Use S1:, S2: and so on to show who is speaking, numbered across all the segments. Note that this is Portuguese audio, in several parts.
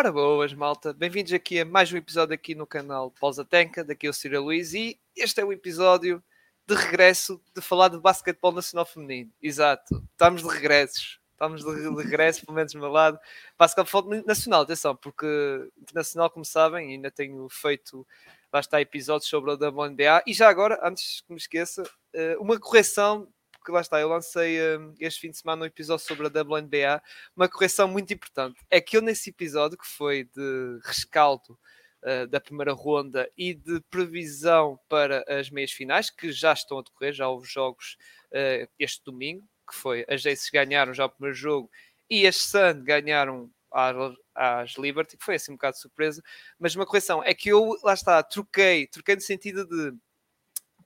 S1: Ora boas, malta. Bem-vindos aqui a mais um episódio aqui no canal Pausa Tenca. Daqui é o Ciro Luiz e este é o episódio de regresso de falar de basquetebol nacional feminino. Exato. Estamos de regressos. Estamos de, de regresso, pelo menos do meu lado. Basquetebol nacional, atenção, porque internacional, como sabem, ainda tenho feito lá está episódios sobre a WNBA. E já agora, antes que me esqueça, eh, uma correção porque lá está, eu lancei um, este fim de semana um episódio sobre a WNBA, uma correção muito importante. É que eu nesse episódio, que foi de rescaldo uh, da primeira ronda e de previsão para as meias finais, que já estão a decorrer, já houve jogos uh, este domingo, que foi as Aces ganharam já o primeiro jogo e as Sun ganharam às Liberty, que foi assim um bocado de surpresa, mas uma correção é que eu, lá está, troquei, troquei no sentido de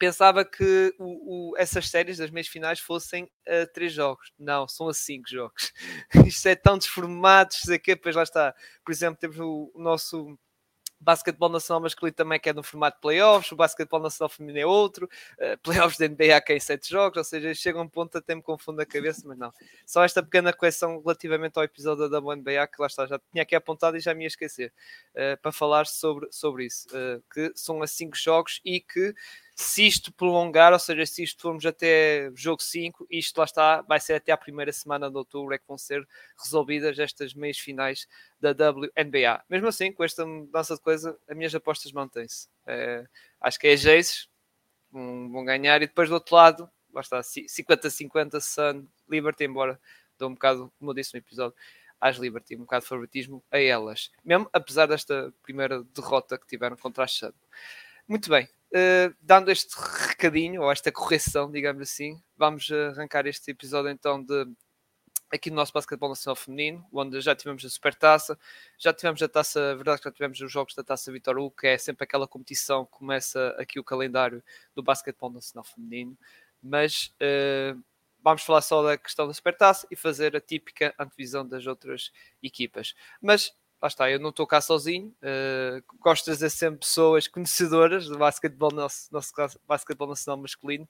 S1: pensava que o, o, essas séries das meias finais fossem a três jogos. Não, são a cinco jogos. Isto é tão desformado, sei que, pois lá está. Por exemplo, temos o, o nosso basquetebol nacional masculino também que é no formato de playoffs, o basquetebol nacional feminino é outro, uh, playoffs da NBA que é em sete jogos, ou seja, chega um ponto até me confunde a cabeça, mas não. Só esta pequena correção relativamente ao episódio da NBA, que lá está, já tinha aqui apontado e já me ia esquecer, uh, para falar sobre, sobre isso, uh, que são a cinco jogos e que se isto prolongar, ou seja, se isto formos até jogo 5, isto lá está, vai ser até a primeira semana de outubro é que vão ser resolvidas estas meias finais da WNBA. Mesmo assim, com esta mudança de coisa, as minhas apostas mantêm-se. É, acho que é Jace, vão, vão ganhar, e depois do outro lado, lá está, 50-50 Sun, Liberty, embora dou um bocado, como eu disse no episódio, às Liberty, um bocado de favoritismo a elas, mesmo apesar desta primeira derrota que tiveram contra a Sun. Muito bem, uh, dando este recadinho, ou esta correção, digamos assim, vamos arrancar este episódio então de aqui no nosso basquetebol nacional feminino, onde já tivemos a supertaça, já tivemos a taça, a verdade que já tivemos os jogos da taça Vitor Hugo, que é sempre aquela competição que começa aqui o calendário do basquetebol nacional feminino, mas uh, vamos falar só da questão da supertaça e fazer a típica antevisão das outras equipas. Mas lá está, eu não estou cá sozinho, uh, gosto de trazer sempre pessoas conhecedoras do basquetebol, nosso, nosso basquetebol nacional masculino,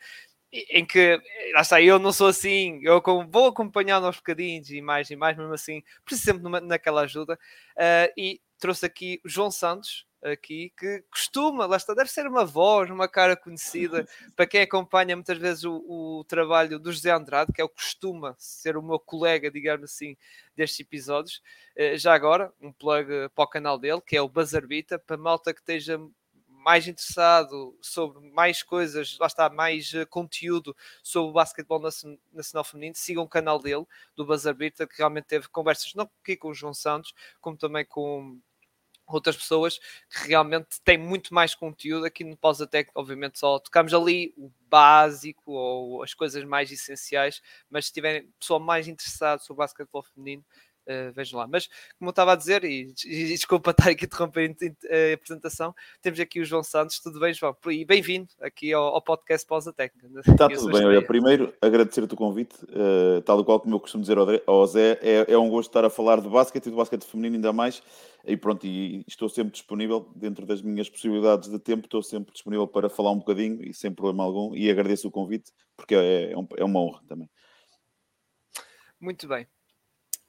S1: em que, lá está, eu não sou assim, eu vou acompanhando aos bocadinhos e mais e mais, mesmo assim, preciso sempre naquela ajuda, uh, e trouxe aqui o João Santos, aqui que costuma, lá está, deve ser uma voz, uma cara conhecida para quem acompanha muitas vezes o, o, trabalho do José Andrade, que é o que costuma ser o meu colega, digamos assim, destes episódios. Uh, já agora, um plug para o canal dele, que é o Bazarbita, para malta que esteja mais interessado sobre mais coisas, lá está, mais uh, conteúdo sobre o basquetebol nacional feminino, sigam o canal dele, do Bazarbita, que realmente teve conversas não aqui com o João Santos, como também com outras pessoas que realmente têm muito mais conteúdo. Aqui no Pausa Tech, obviamente, só tocamos ali o básico ou as coisas mais essenciais, mas se tiverem pessoal mais interessado sobre o basquetebol feminino, Uh, vejam lá. Mas, como eu estava a dizer, e, e desculpa estar aqui interrompendo a apresentação, temos aqui o João Santos. Tudo bem, João? E bem-vindo aqui ao, ao, podcast Pausa Técnica.
S2: Está tudo bem. Olha, primeiro, agradecer-te o convite. Uh, tal e qual como eu costumo dizer ao Zé, é, é um gosto estar a falar de basquete e do basquete feminino ainda mais. E pronto, e estou sempre disponível, dentro das minhas possibilidades de tempo, estou sempre disponível para falar um bocadinho e sem problema algum. E agradeço o convite, porque é, é, um, é uma honra também.
S1: Muito bem.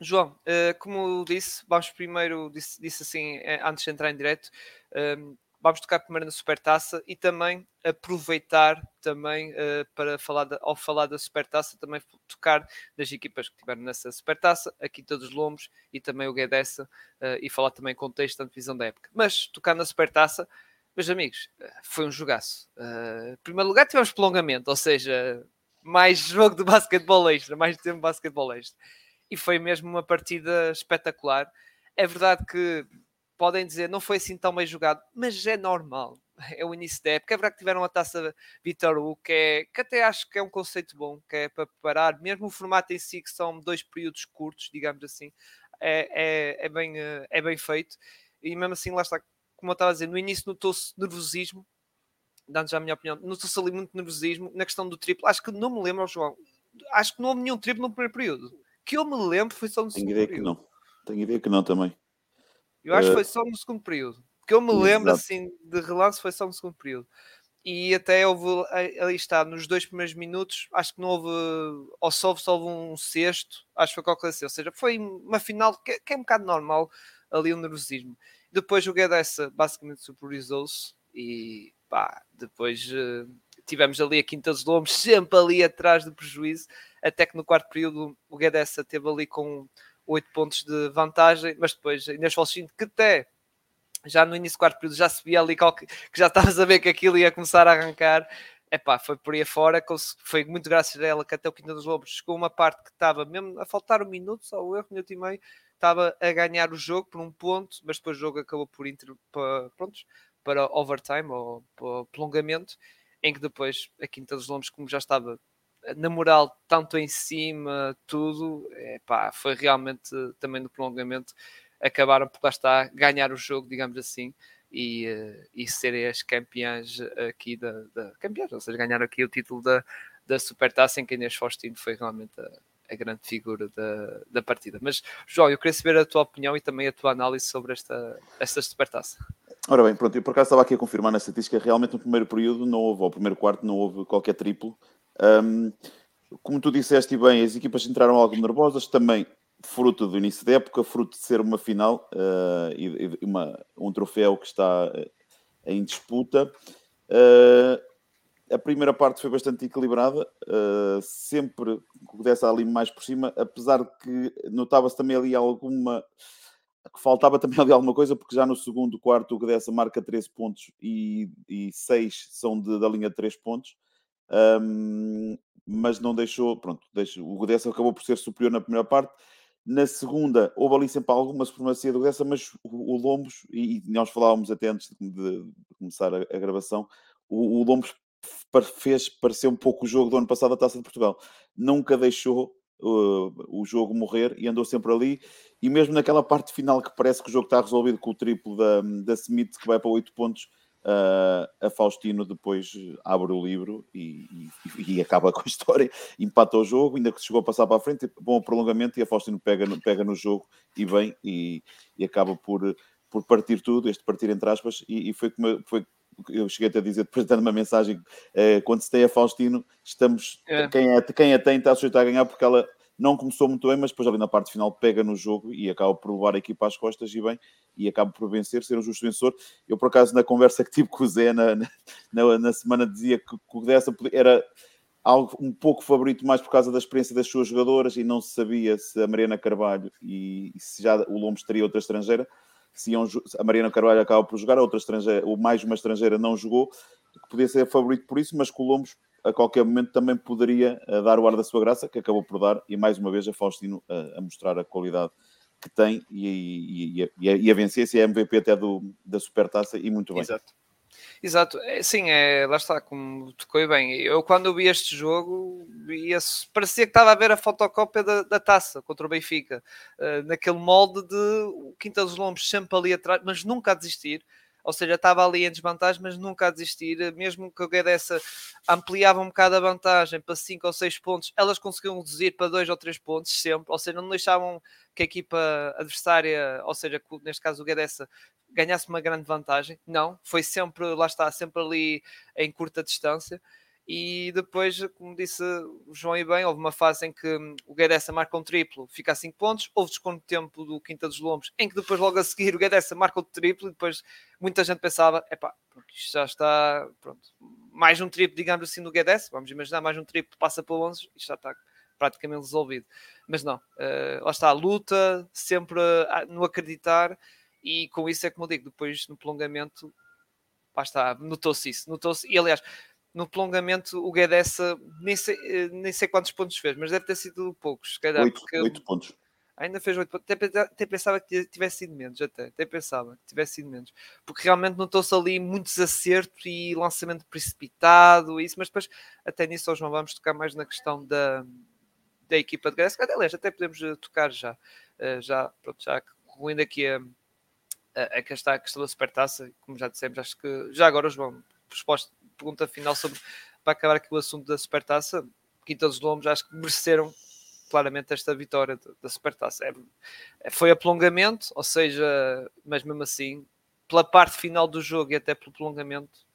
S1: João, uh, como disse, vamos primeiro, disse, disse assim, eh, antes de entrar em direto, ehm, vamos tocar primeiro na Supertaça e também aproveitar também uh, para falar, ao falar da Supertaça, também tocar das equipas que tiveram nessa Supertaça, aqui todos os Lombos e também o Guedessa, e falar também contexto da divisão da época. Mas tocar na Supertaça, meus amigos, foi um jogaço. em primeiro lugar tivemos prolongamento, ou seja, mais jogo de basquetebol extra, mais tempo de basquetebol extra e foi mesmo uma partida espetacular. É verdade que podem dizer não foi assim tão bem jogado, mas é normal. É o início da época. É verdade que tiveram a taça Vitor Hugo, que, é, que até acho que é um conceito bom, que é para preparar, mesmo o formato em si, que são dois períodos curtos, digamos assim, é, é, é bem, é bem feito. E mesmo assim, lá está, como eu estava a dizer, no início notou-se nervosismo, dando já a minha opinião, notou-se ali muito nervosismo na questão do triplo. Acho que não me lembro, João, acho que não houve nenhum triplo no primeiro período que eu me lembro foi só no
S2: Tenho
S1: segundo
S2: ideia
S1: período.
S2: que não. Tenho ideia que não também.
S1: Eu acho que uh... foi só no segundo período. Que eu me lembro assim de relance foi só no segundo período. E até houve, ali está, nos dois primeiros minutos, acho que não houve, ou só houve, só houve um sexto, acho que foi qualquer assim. Ou seja, foi uma final que, que é um bocado normal ali o nervosismo. Depois o Guedes basicamente superiorizou-se e pá, depois uh, tivemos ali a Quinta dos Lombos sempre ali atrás do prejuízo, até que no quarto período o Guedes teve ali com 8 pontos de vantagem, mas depois Inês Falcino, que até já no início do quarto período já se via ali que já estava a saber que aquilo ia começar a arrancar. Epá, foi por aí fora, foi muito graças a ela que até o Quinta dos Lobos chegou uma parte que estava mesmo a faltar um minuto, só o erro, minuto e meio, estava a ganhar o jogo por um ponto, mas depois o jogo acabou por inter, para, para overtime ou para prolongamento, em que depois a Quinta dos Lombos, como já estava na moral tanto em cima, tudo, foi realmente também no prolongamento acabaram por lá estar, ganhar o jogo, digamos assim, e, uh, e serem as campeãs aqui da, da campeãs, ou seja, ganhar aqui o título da, da Supertaça em que Inês Faustino foi realmente a, a grande figura da, da partida. Mas, João, eu queria saber a tua opinião e também a tua análise sobre esta, esta Supertaça.
S2: Ora bem, pronto, eu por acaso estava aqui a confirmar na estatística, realmente no primeiro período não houve, ao primeiro quarto não houve qualquer triplo. Um, como tu disseste bem, as equipas entraram algo nervosas, também fruto do início da época, fruto de ser uma final uh, e, e uma, um troféu que está uh, em disputa. Uh, a primeira parte foi bastante equilibrada, sempre que desse ali mais por cima, apesar de que notava-se também ali alguma. Faltava também ali alguma coisa, porque já no segundo quarto o Gdessa marca 13 pontos e, e 6 são de, da linha de 3 pontos. Um, mas não deixou, pronto, deixou, o Gdessa acabou por ser superior na primeira parte na segunda, houve ali sempre alguma supremacia do Gdessa, mas o, o Lombos, e, e, nós falávamos até antes de, de, de começar a, a gravação, o, o, Lombos fez parecer um pouco o jogo do ano passado da Taça de Portugal. Nunca deixou uh, o jogo morrer e andou sempre ali. E mesmo naquela parte final que parece que o jogo está resolvido com o triplo da, da Smith, que vai para 8 pontos, Uh, a Faustino depois abre o livro e, e, e, acaba com a história, empata o jogo, ainda que chegou a passar para a frente, bom prolongamento e a Faustino pega pega no jogo e vem e, e acaba por, por partir tudo, este partir entre aspas, e, e foi como foi, eu cheguei até a dizer, depois dando uma mensagem, uh, quando se tem a Faustino, estamos, é. Quem, é, quem a tem está sujeito a ganhar porque ela não começou muito bem, mas depois ali na parte final pega no jogo e acaba por levar a equipa às costas e bem, e acaba por vencer, ser um justo vencedor. Eu, por acaso, na conversa que tive com o Zé na, na, na semana, dizia que, o dessa era algo um pouco favorito mais por causa da experiência das suas jogadoras e não se sabia se a Mariana Carvalho e, e se já o Lombos teria outra estrangeira. Se iam, a Mariana Carvalho acaba por jogar, a outra estrangeira, ou mais uma estrangeira não jogou, que podia ser favorito por isso, mas que o Lombos a qualquer momento também poderia uh, dar o ar da sua graça, que acabou por dar, e mais uma vez a Faustino uh, a mostrar a qualidade que tem e, e, e, a, e a vencer, se é MVP até do, da Supertaça e muito bem.
S1: Exato. Exato, é, sim, é, lá está, como tocou bem. Eu, quando vi este jogo, via parecia que estava a ver a fotocópia da, da taça contra o Benfica, uh, naquele molde de o Quinta dos Lombos sempre ali atrás, mas nunca a desistir ou seja, estava ali em desvantagem, mas nunca a desistir, mesmo que o Guedes ampliava um bocado a vantagem para 5 ou 6 pontos, elas conseguiam reduzir para 2 ou 3 pontos sempre, ou seja, não deixavam que a equipa adversária, ou seja, neste caso o Guedes, ganhasse uma grande vantagem, não, foi sempre, lá está, sempre ali em curta distância, e depois, como disse o João e bem, houve uma fase em que o Guedessa marca um triplo, fica a 5 pontos, houve desconto de tempo do Quinta dos Lombos, em que depois logo a seguir o Guedessa marca o triplo e depois muita gente pensava, epá, isto já está, pronto, mais um triplo, digamos assim, do Guedessa, vamos imaginar, mais um triplo passa para 11, isto já está praticamente resolvido. Mas não, uh, lá está a luta, sempre no acreditar, e com isso é como eu digo, depois no prolongamento, lá está, notou-se isso, notou-se, e aliás, no prolongamento o Guedes nem sei, eh, nem sei quantos pontos fez, mas deve ter sido poucos, se calhar.
S2: 8, porque 8 pontos.
S1: Ainda fez 8 pontos. Até, até, pensava que tivesse sido menos, até. Até pensava que tivesse sido menos. Porque realmente notou-se ali muitos acertos e lançamento precipitado, isso, mas depois, até nisso, hoje não vamos tocar mais na questão da, da equipa de Grécia. Aliás, até podemos eh, tocar já. Eh, já, pronto, já concluindo aqui a, a, a, questão, a questão da supertaça, como já dissemos, acho que já agora, João, resposta, pergunta final sobre para acabar aqui o assunto da Supertaça. Quinta dos Lombos acho que mereceram claramente esta vitória da Supertaça. É, é, foi prolongamento, ou seja, mas mesmo assim, pela parte final do jogo e até pelo prolongamento,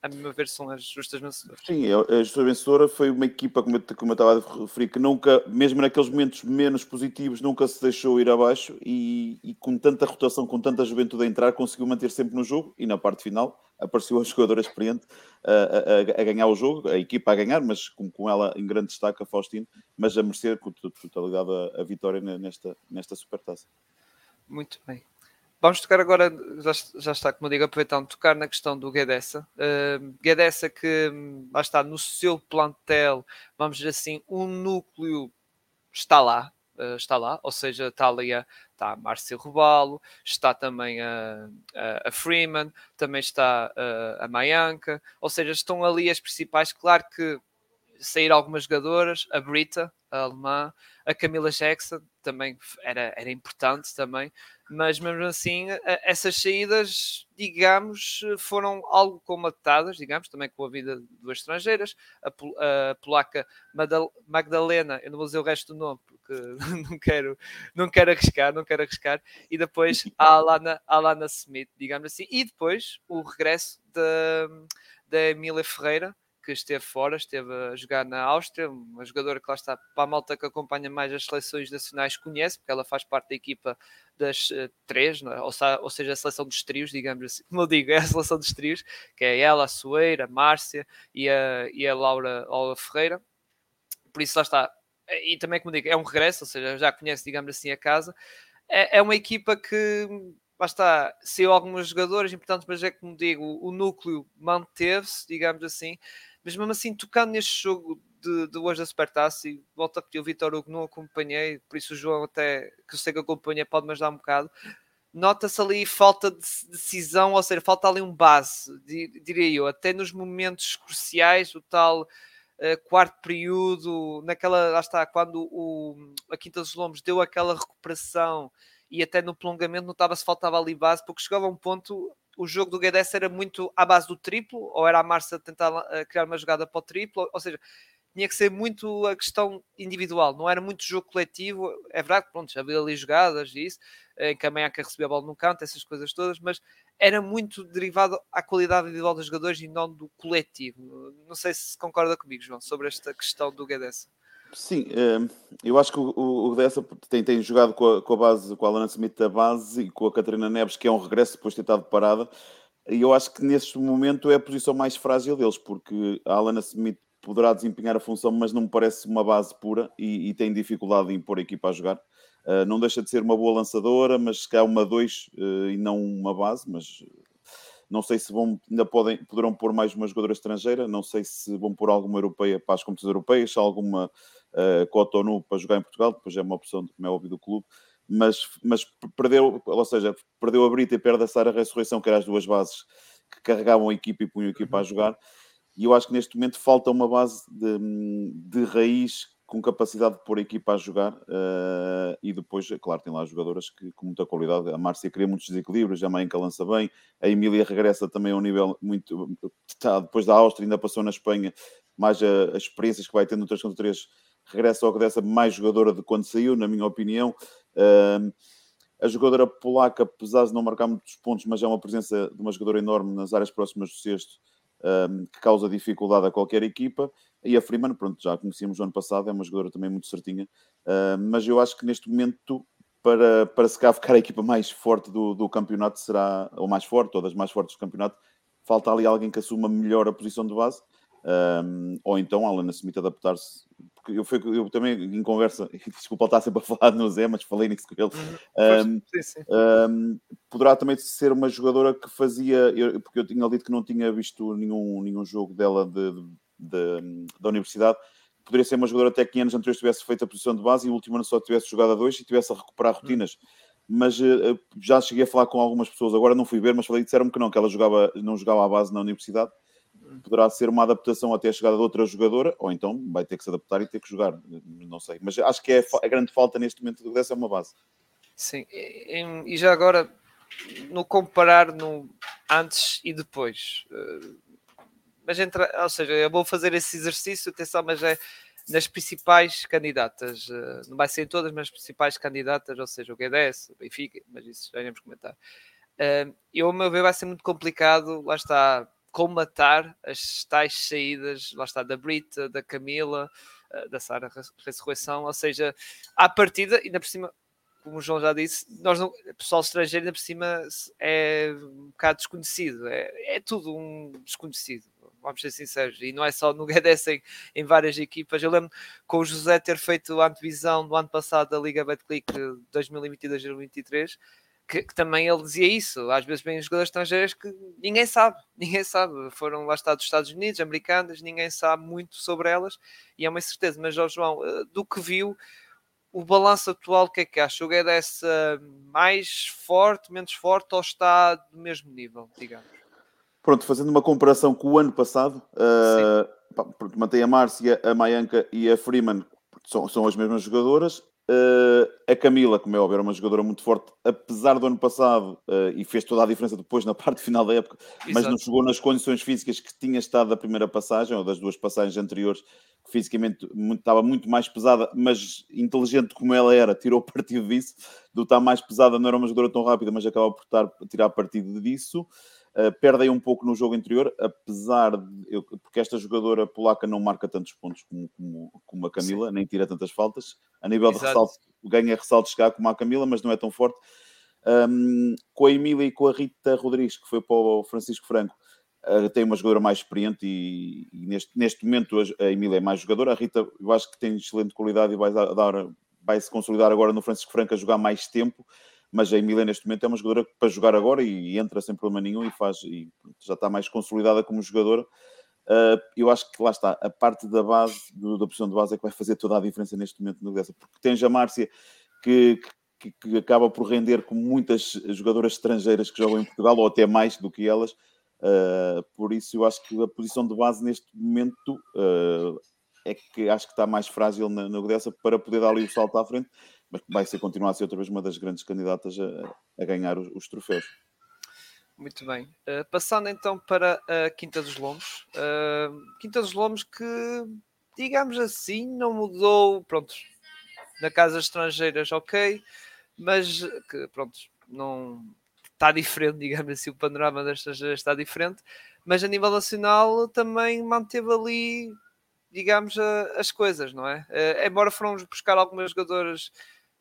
S1: a meu ver, são as justas vencedoras.
S2: Sim, é, a justa vencedora foi uma equipa, como eu, como eu estava a referir, que nunca, mesmo naqueles momentos menos positivos, nunca se deixou ir abaixo e, e com tanta rotação, com tanta juventude a entrar, conseguiu manter sempre no jogo e na parte final apareceu a jogadora experiente a, a, a, ganhar o jogo, a equipa a ganhar, mas com, com ela em grande destaque a Faustino, mas a merecer com totalidade a, a vitória nesta, nesta supertaça.
S1: Muito bem. Vamos tocar agora, já, já está, como digo, aproveitando, tocar na questão do Guedessa. Uh, Guedessa que lá está no seu plantel, vamos dizer assim, um núcleo está lá, uh, está lá, ou seja, está ali a, está a Márcia Robalo, está também a, a, a Freeman, também está a, a Mayanka, ou seja, estão ali as principais. Claro que saíram algumas jogadoras, a Brita, a alemã, a Camila Jackson, também era, era importante também, mas mesmo assim essas saídas, digamos, foram algo comatadas, digamos, também com a vida de duas estrangeiras, a, a polaca Magdalena, eu não vou dizer o resto do nome porque não quero, não quero arriscar, não quero arriscar, e depois a Alana, Alana Smith, digamos assim, e depois o regresso da Emília Ferreira, que esteve fora, esteve a jogar na Áustria, uma jogadora que lá está para a malta que acompanha mais as seleções nacionais conhece, porque ela faz parte da equipa das uh, três, é? ou, ou, seja, a seleção dos trios, digamos assim, como eu digo, é a seleção dos trios, que é ela, a Soeira, a Márcia e a, e a Laura, Laura Ferreira. Por isso lá está. E também, como digo, é um regresso, ou seja, já conhece, digamos assim, a casa. É, é uma equipa que lá está, saiu alguns jogadores importantes, mas é como digo, o núcleo manteve-se, digamos assim, mas mesmo assim, tocando neste jogo de, de hoje da Supertaça, e volto a repetir, o Vitor Hugo não acompanhei, por isso o João até, que eu sei que acompanha, pode-me ajudar um bocado, nota-se ali falta de decisão, ou seja, falta ali um base, diria eu, até nos momentos cruciais, o tal uh, quarto período, naquela, lá está, quando o, a Quinta dos Lombos deu aquela recuperação e até no prolongamento notava-se faltava ali base, porque chegava a um ponto o jogo do Guedes era muito à base do triplo, ou era a Marcia tentar uh, criar uma jogada para o triplo, ou, seja, tinha que ser muito a questão individual, não era muito jogo coletivo. É verdade que pronto, havia ali jogadas e isso, em que a Manhaca recebia a bola no canto, essas coisas todas, mas era muito derivado à qualidade individual dos jogadores e não do coletivo. Não sei se concorda comigo, João, sobre esta questão do Guedes.
S2: Sim, eh, eu acho que o, Dessa tem, tem jogado com a, com a base, com a Alana Smith da base e com a Catarina Neves, que é um regresso depois de ter estado parada. E eu acho que neste momento é a posição mais frágil deles, porque a Alana Smith poderá desempenhar a função, mas não me parece uma base pura e, e tem dificuldade em pôr a equipa a jogar. Uh, não deixa de ser uma boa lançadora, mas se calhar uma dois uh, e não uma base, mas não sei se vão, ainda podem, poderão pôr mais uma jogadora estrangeira, não sei se vão pôr alguma europeia para as competições europeias, alguma uh, Cotonou para jogar em Portugal, depois é uma opção, como é óbvio, do clube. Mas, mas perdeu, ou seja, perdeu a Brita e perde a Sara Ressurreição, que eram as duas bases que carregavam a equipa e punham a equipa a jogar. E eu acho que neste momento falta uma base de, de raiz com capacidade de pôr a equipa a jogar uh, e depois, é claro, tem lá jogadoras que, com muita qualidade. A Márcia cria muitos desequilíbrios, a Maenca lança bem, a Emília regressa também a um nível muito. Está, depois da Áustria, ainda passou na Espanha, mais as experiências que vai tendo outras categorias, regressa ao que dessa mais jogadora de quando saiu, na minha opinião. Uh, a jogadora polaca, apesar de não marcar muitos pontos, mas é uma presença de uma jogadora enorme nas áreas próximas do sexto, um, que causa dificuldade a qualquer equipa. E a Freeman, pronto, já a conhecíamos no ano passado, é uma jogadora também muito certinha. Uh, mas eu acho que neste momento, para, para se cá ficar a equipa mais forte do, do campeonato, será, ou mais forte, ou das mais fortes do campeonato, falta ali alguém que assuma melhor a posição de base. Um, ou então a Alana Smith adaptar-se. Eu, fui, eu também, em conversa, desculpa estar sempre a falar no Zé, mas falei nisso com ele. Um, uhum. sim, sim. Um, poderá também ser uma jogadora que fazia, eu, porque eu tinha dito que não tinha visto nenhum, nenhum jogo dela de, de, de, da universidade. Poderia ser uma jogadora até que anos anteriores tivesse feito a posição de base e o último ano só tivesse jogado a dois e tivesse a recuperar uhum. rotinas. Mas uh, já cheguei a falar com algumas pessoas, agora não fui ver, mas falei, disseram-me que não, que ela jogava, não jogava à base na universidade poderá ser uma adaptação até a chegada de outra jogadora, ou então vai ter que se adaptar e ter que jogar, não sei. Mas acho que é a grande falta neste momento dessa é uma base.
S1: Sim, e, já agora, no comparar no antes e depois, eh, mas entra, ou seja, eu vou fazer esse exercício, atenção, mas é nas principais candidatas, eh, não vai ser em todas, mas as principais candidatas, ou seja, o GDS, o Benfica, mas isso já iremos comentar. Eh, eu, ao meu ver, vai ser muito complicado, lá está, colmatar as tais saídas, lá está, da Brita, da Camila, uh, da Sara Ressurreição, ou seja, à partida, ainda por cima, como o João já disse, nós não, pessoal estrangeiro ainda por cima é um bocado desconhecido, é, é tudo um desconhecido vamos ser sinceros, e não é só no Guedes em, em várias equipas. Eu lembro com o José ter feito a antevisão do ano passado da Liga Betclic 2022-2023, que, que, também ele dizia isso. Às vezes vêm jogadores estrangeiros que ninguém sabe, ninguém sabe. Foram lá está dos Estados Unidos, americanas, ninguém sabe muito sobre elas, e é uma certeza. Mas, João, eh, do que viu, o balanço atual, o que é que acha? O Guedes mais forte, menos forte ou está do mesmo nível, digamos?
S2: Pronto, fazendo uma comparação com o ano passado, uh, mantém a Márcia, a Mayanka e a Freeman, são, são as mesmas jogadoras. Uh, a Camila, como é óbvio, era uma jogadora muito forte, apesar do ano passado, uh, e fez toda a diferença depois na parte final da época, Exato. mas não chegou nas condições físicas que tinha estado da primeira passagem, ou das duas passagens anteriores, que fisicamente muito, estava muito mais pesada, mas inteligente como ela era, tirou partido disso. Do estar mais pesada, não era uma jogadora tão rápida, mas acaba por estar, tirar partido disso. Uh, perdem um pouco no jogo anterior, apesar de. Eu, porque esta jogadora polaca não marca tantos pontos como, como, como a Camila, Sim. nem tira tantas faltas. A nível Exato. de ressalto, ganha ressalto chegar como a Camila, mas não é tão forte. Um, com a Emília e com a Rita Rodrigues, que foi para o Francisco Franco, uh, tem uma jogadora mais experiente e, e, neste, neste momento a, a Emília é mais jogadora. A Rita, eu acho que tem excelente qualidade e vai, dar, vai se consolidar agora no Francisco Franco a jogar mais tempo mas a Emília neste momento é uma jogadora para jogar agora e, entra sem problema nenhum e faz e já está mais consolidada como jogadora. Uh, eu acho que lá está, a parte da base, do, da posição de base, é que vai fazer toda a diferença neste momento no Grécia, porque tens a Márcia que, que, que, acaba por render com muitas jogadoras estrangeiras que jogam em Portugal, ou até mais do que elas. Uh, por isso, eu acho que a posição de base neste momento uh, é que acho que está mais frágil na, na Grécia para poder dar ali o salto à frente vai ser continuar a ser outra vez uma das grandes candidatas a, a ganhar os, os, troféus.
S1: Muito bem. Uh, passando então para a Quinta dos Lomos. Uh, Quinta dos Lomos que, digamos assim, não mudou, pronto, na casa estrangeiras, ok, mas que, pronto, não está diferente, digamos assim, o panorama das estrangeiras está diferente, mas a nível nacional também manteve ali, digamos, as coisas, não é? Uh, embora foram buscar algumas jogadoras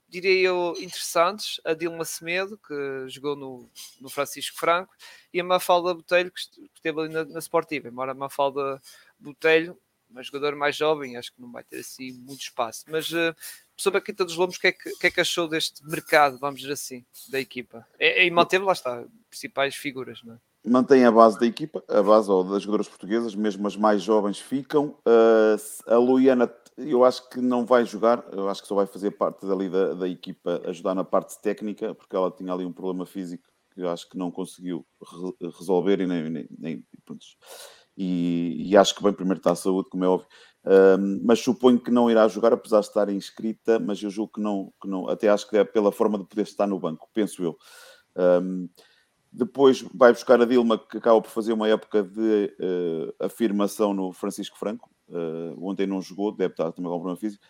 S1: diria eu, interessantes. A Dilma Semedo, que jogou no, no Francisco Franco, e a Mafalda Botelho, que esteve ali na, na Sportiva. Embora a Mafalda Botelho, uma jogadora mais jovem, acho que não vai ter assim muito espaço. Mas uh, sobre a Quinta dos Lombos, o que, é que, que, é que achou deste mercado, vamos dizer assim, da equipa? E, e manteve, lá está, principais figuras, não é?
S2: mantém a base da equipa, a base das jogadoras portuguesas, mesmo as mais jovens ficam. Uh, a Luiana, eu acho que não vai jogar, eu acho que só vai fazer parte dali da, da equipa, ajudar na parte técnica, porque ela tinha ali um problema físico que eu acho que não conseguiu re resolver e nem. nem, nem e, e, acho que bem primeiro está a saúde, como é óbvio. Uh, mas suponho que não irá jogar, apesar de estar inscrita, mas eu julgo que não, que não até acho que é pela forma de poder estar no banco, penso eu. Um, depois vai buscar a Dilma, que acaba por fazer uma época de uh, afirmação no Francisco Franco. Uh, ontem não jogou, deve estar também com problema físico.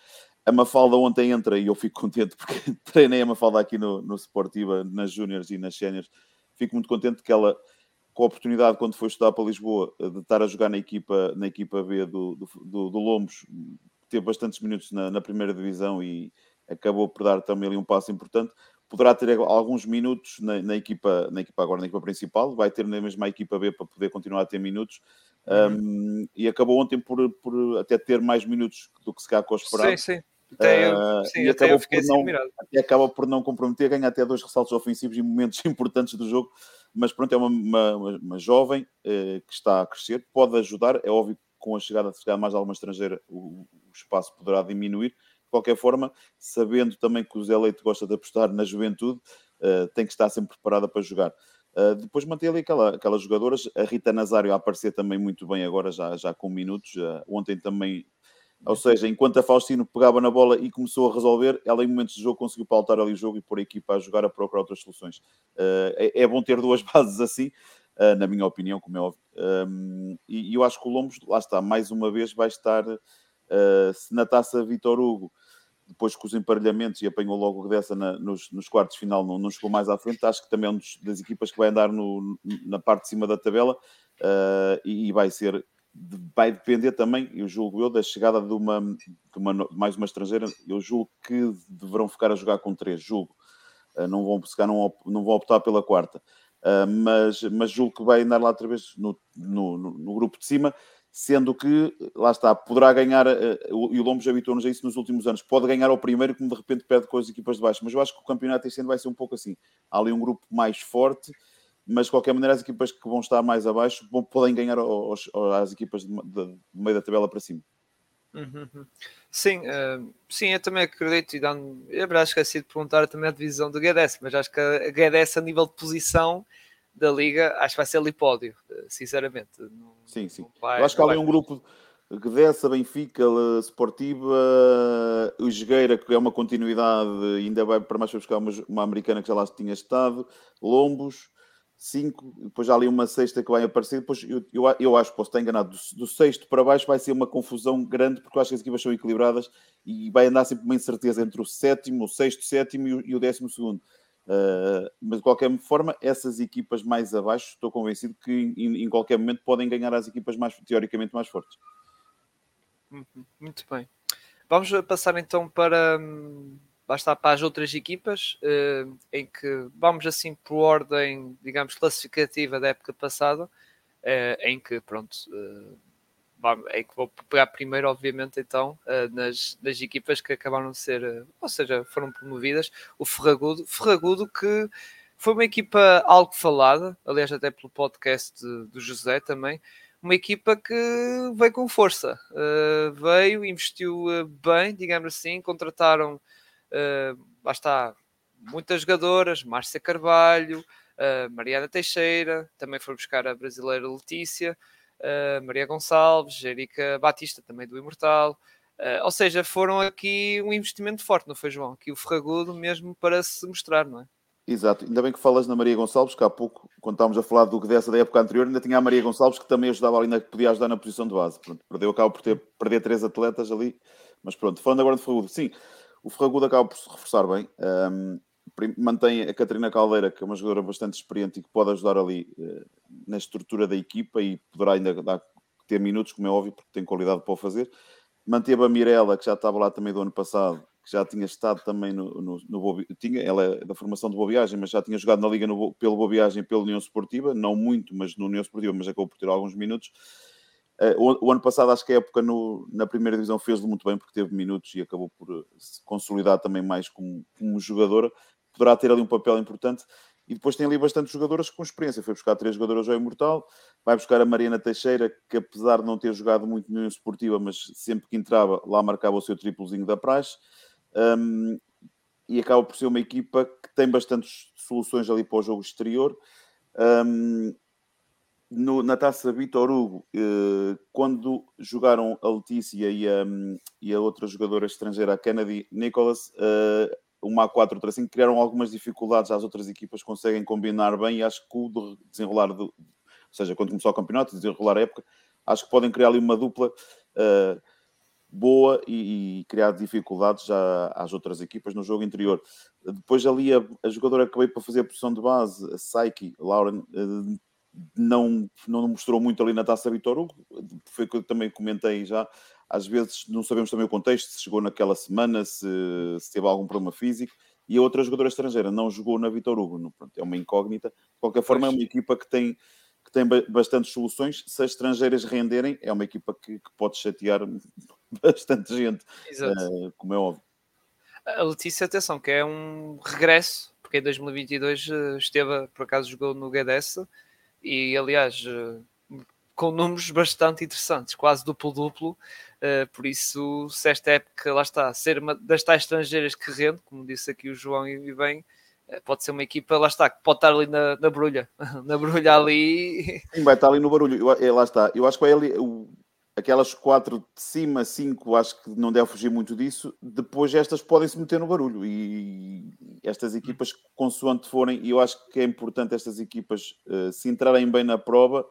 S2: A Mafalda ontem entra e eu fico contente porque treinei a Mafalda aqui no, no Sportiva, nas Júniors e nas Séniors. Fico muito contente que ela, com a oportunidade, quando foi estudar para Lisboa, eh, de estar a jogar na equipa, na equipa B do, do, do, do Lombos, teve bastantes minutos na, na primeira divisão e acabou por dar também ali um passo importante poderá ter alguns minutos na, na, equipa, na equipa agora, na equipa principal, vai ter na mesma equipa B para poder continuar a ter minutos. Uhum. Um, e acabou ontem por, por até ter mais minutos do que se calhar com esperado.
S1: Sim, sim. Até eu, uh, sim, e até acabou por
S2: não, até acaba por não comprometer, ganha até dois ressaltos ofensivos em momentos importantes do jogo, mas pronto, é uma, uma, uma jovem uh, que está a crescer, pode ajudar, é óbvio que com a chegada de chegar mais alguma estrangeira o, o espaço poderá diminuir, de qualquer forma, sabendo também que o Zé Leite gosta de apostar na juventude, uh, tem que estar sempre preparada para jogar. Uh, depois mantém ali aquela, aquelas jogadoras, a Rita Nazário a aparecer também muito bem agora, já, já com minutos. Uh, ontem também, ou seja, enquanto a Faustino pegava na bola e começou a resolver, ela em momentos de jogo conseguiu pautar ali o jogo e pôr a equipa a jogar a procurar outras soluções. Uh, é, é, bom ter duas bases assim, na minha opinião, como é óbvio. Um, e, e, eu acho que o Lombos, lá está, mais uma vez vai estar se na taça Vitor Hugo, depois com os emparelhamentos e apanhou logo dessa na, nos, nos, quartos final, não, não chegou mais à frente, acho que também é uma das equipas que vai andar no, na parte de cima da tabela. uh, e, e, vai ser, vai depender também, eu julgo eu, da chegada de uma, de uma mais uma estrangeira, eu julgo que deverão ficar a jogar com três, julgo. Uh, não vão, se não, não vão optar pela quarta. Uh, mas, mas julgo que vai andar lá outra vez no, no, no, grupo de cima, sendo que, lá está, poderá ganhar, uh, e o Lombos habituou-nos a isso nos últimos anos, pode ganhar ao primeiro, como de repente perde com as equipas de baixo, mas eu acho que o campeonato este ano vai ser um pouco assim. Há ali um grupo mais forte, mas de qualquer maneira as equipas que vão estar mais abaixo vão, podem ganhar aos, às equipas de, de, de meio da tabela para cima.
S1: Uhum. uhum. Sim, uh, sim, eu também acredito e dando, eu acho que esqueci de perguntar também a divisão do GDS, mas acho que a GDS a nível de posição da liga, acho que vai ser ali pódio, eh, sinceramente. Não,
S2: sim, sim. Vai, eu acho que há ali um grupo GDS, Benfica, Sportiva, o Jogueira, que é uma continuidade, ainda vai para mais para buscar uma, uma americana que já lá tinha estado, Lombos, cinco, depois há ali uma sexta que vai aparecer, depois eu, eu, eu acho, posso estar enganado, do, do, sexto para baixo vai ser uma confusão grande, porque eu acho que as equipas são equilibradas e vai andar sempre uma incerteza entre o sétimo, o sexto, sétimo e o, e o décimo segundo. Uh, mas de qualquer forma, essas equipas mais abaixo, estou convencido que em, em qualquer momento podem ganhar as equipas mais teoricamente mais fortes.
S1: Uhum, muito bem. Vamos passar então para, hum, basta para as outras equipas, uh, em que vamos assim por ordem, digamos, classificativa da época passada, uh, em que, pronto, uh, em que vou pegar primeiro, obviamente, então, nas, nas equipas que acabaram de ser, ou seja, foram promovidas, o Ferragudo, Ferragudo que foi uma equipa algo falada, aliás, até pelo podcast do José também, uma equipa que veio com força, veio, investiu bem, digamos assim, contrataram uh, lá está, muitas jogadoras, Márcia Carvalho, uh, Mariana Teixeira, também foi buscar a brasileira Letícia, uh, Maria Gonçalves, Erika Batista, também do Imortal. Uh, ou seja, foram aqui um investimento forte, não foi, João? Aqui o Ferragudo mesmo para se mostrar, não é?
S2: Exato, ainda bem que falas na Maria Gonçalves, que há pouco, quando estávamos a falar do que dessa da época anterior, ainda tinha a Maria Gonçalves que também ajudava ali, ainda podia ajudar na posição de base. Pronto, perdeu, acaba por ter, perder três atletas ali, mas pronto, falando agora de Ferragudo, sim, o Ferragudo acaba por se reforçar bem. Um, mantém a Catarina Caldeira, que é uma jogadora bastante experiente e que pode ajudar ali uh, na estrutura da equipa e poderá ainda dar, ter minutos, como é óbvio, porque tem qualidade para o fazer. Manteve a Mirella, que já estava lá também do ano passado, que já tinha estado também no, no, no Boa, tinha, ela é da formação do Boa Viagem, mas já tinha jogado na Liga no, pelo Boa Viagem pela União Esportiva, não muito, mas no União Esportiva, mas acabou por ter alguns minutos. Uh, o, o, ano passado, acho que a época no, na primeira divisão fez-lo muito bem porque teve minutos e acabou por eh, se consolidar também mais como, como jogadora. Poderá ter ali um papel importante. E depois tem ali bastante jogadoras com experiência. Foi buscar três jogadoras ao Imortal, vai buscar a Mariana Teixeira, que apesar de não ter jogado muito na União Esportiva, mas sempre que entrava, lá marcava o seu triplozinho da praxe. Um, e acaba por ser uma equipa que tem bastantes soluções ali para o jogo exterior. Um, no, na taça Vitor Hugo, eh, quando jogaram a Letícia e a, e a outra jogadora estrangeira, a Kennedy Nicholas, eh, uma A4, outra assim, criaram algumas dificuldades às outras equipas, conseguem combinar bem e acho que o desenrolar, do, ou seja, quando começou o campeonato, desenrolar a época, acho que podem criar ali uma dupla uh, boa e, e, criar dificuldades às outras equipas no jogo interior. Depois ali a, a jogadora que veio para fazer a posição de base, a Saiki, Lauren, uh, não, não mostrou muito ali na taça Vitor Hugo, foi o que eu também comentei já. Às vezes não sabemos também o contexto, se chegou naquela semana, se, se teve algum problema físico. E a outra jogadora estrangeira não jogou na Vitor Hugo, no, pronto, é uma incógnita. De qualquer forma, é uma equipa que tem, que tem bastantes soluções. Se as estrangeiras renderem, é uma equipa que, que pode chatear bastante gente, uh, como é óbvio.
S1: A Letícia, atenção, que é um regresso, porque em 2022 eh, esteve, por acaso, jogou no GDS e aliás eh, com números bastante interessantes, quase duplo-duplo. Uh, por isso, se esta época lá está, ser uma das tais estrangeiras que rende, como disse aqui o João e bem, uh, pode ser uma equipa, lá está, que pode estar ali na, na brulha, na brulha ali.
S2: Sim, vai estar ali no barulho, eu, é, lá está. Eu acho que o, aquelas quatro de cima, cinco, acho que não deve fugir muito disso. Depois estas podem se meter no barulho e estas equipas, consoante forem, e eu acho que é importante estas equipas uh, se entrarem bem na prova.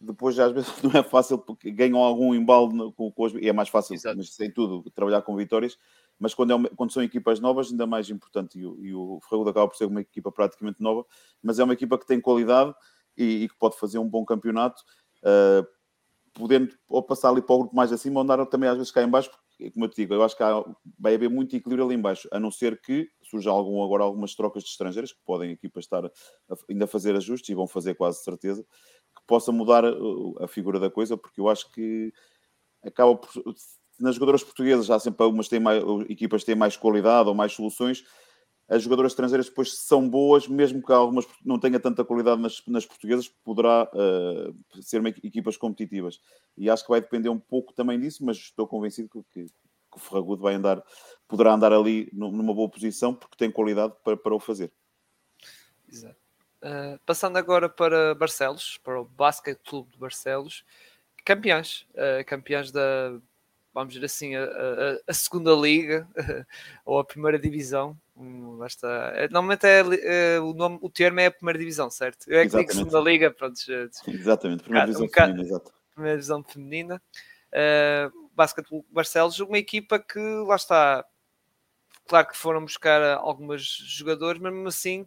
S2: Depois, às vezes, não é fácil porque ganham algum embalo com, com as, e é mais fácil, Exato. mas sem tudo, trabalhar com vitórias. Mas quando, é uma, quando são equipas novas, ainda mais importante. E, o, e o Ferragudo acaba por ser uma equipa praticamente nova, mas é uma equipa que tem qualidade e, e, que pode fazer um bom campeonato, uh, podendo ou passar ali para o grupo mais acima ou andar também às vezes cá em baixo, porque, como eu te digo, eu acho que há, vai haver muito equilíbrio ali em baixo, a não ser que surja algum, agora algumas trocas de estrangeiros que podem equipas estar a, ainda fazer ajustes e vão fazer quase certeza possa mudar a, a figura da coisa, porque eu acho que acaba por nas jogadoras portuguesas há sempre algumas têm mais, equipas têm mais qualidade ou mais soluções. As jogadoras estrangeiras depois são boas, mesmo que algumas não tenha tanta qualidade nas, nas portuguesas, poderá uh, ser equipas competitivas. E acho que vai depender um pouco também disso, mas estou convencido que, que, que o Ferragudo vai andar, poderá andar ali numa boa posição porque tem qualidade para, para o fazer.
S1: Exato. Uh, passando agora para Barcelos, para o Basket Clube de Barcelos, campeões, uh, campeões da vamos dizer assim, a, a, a segunda liga ou a primeira divisão. Um, está. É, normalmente é, é, o, nome, o termo é a primeira divisão, certo? Eu é que digo segunda liga, pronto.
S2: Exatamente, primeira divisão um feminina, exato.
S1: Primeira divisão feminina. Uh, Basquetebol Barcelos, uma equipa que lá está. Claro que foram buscar algumas jogadores, mas mesmo assim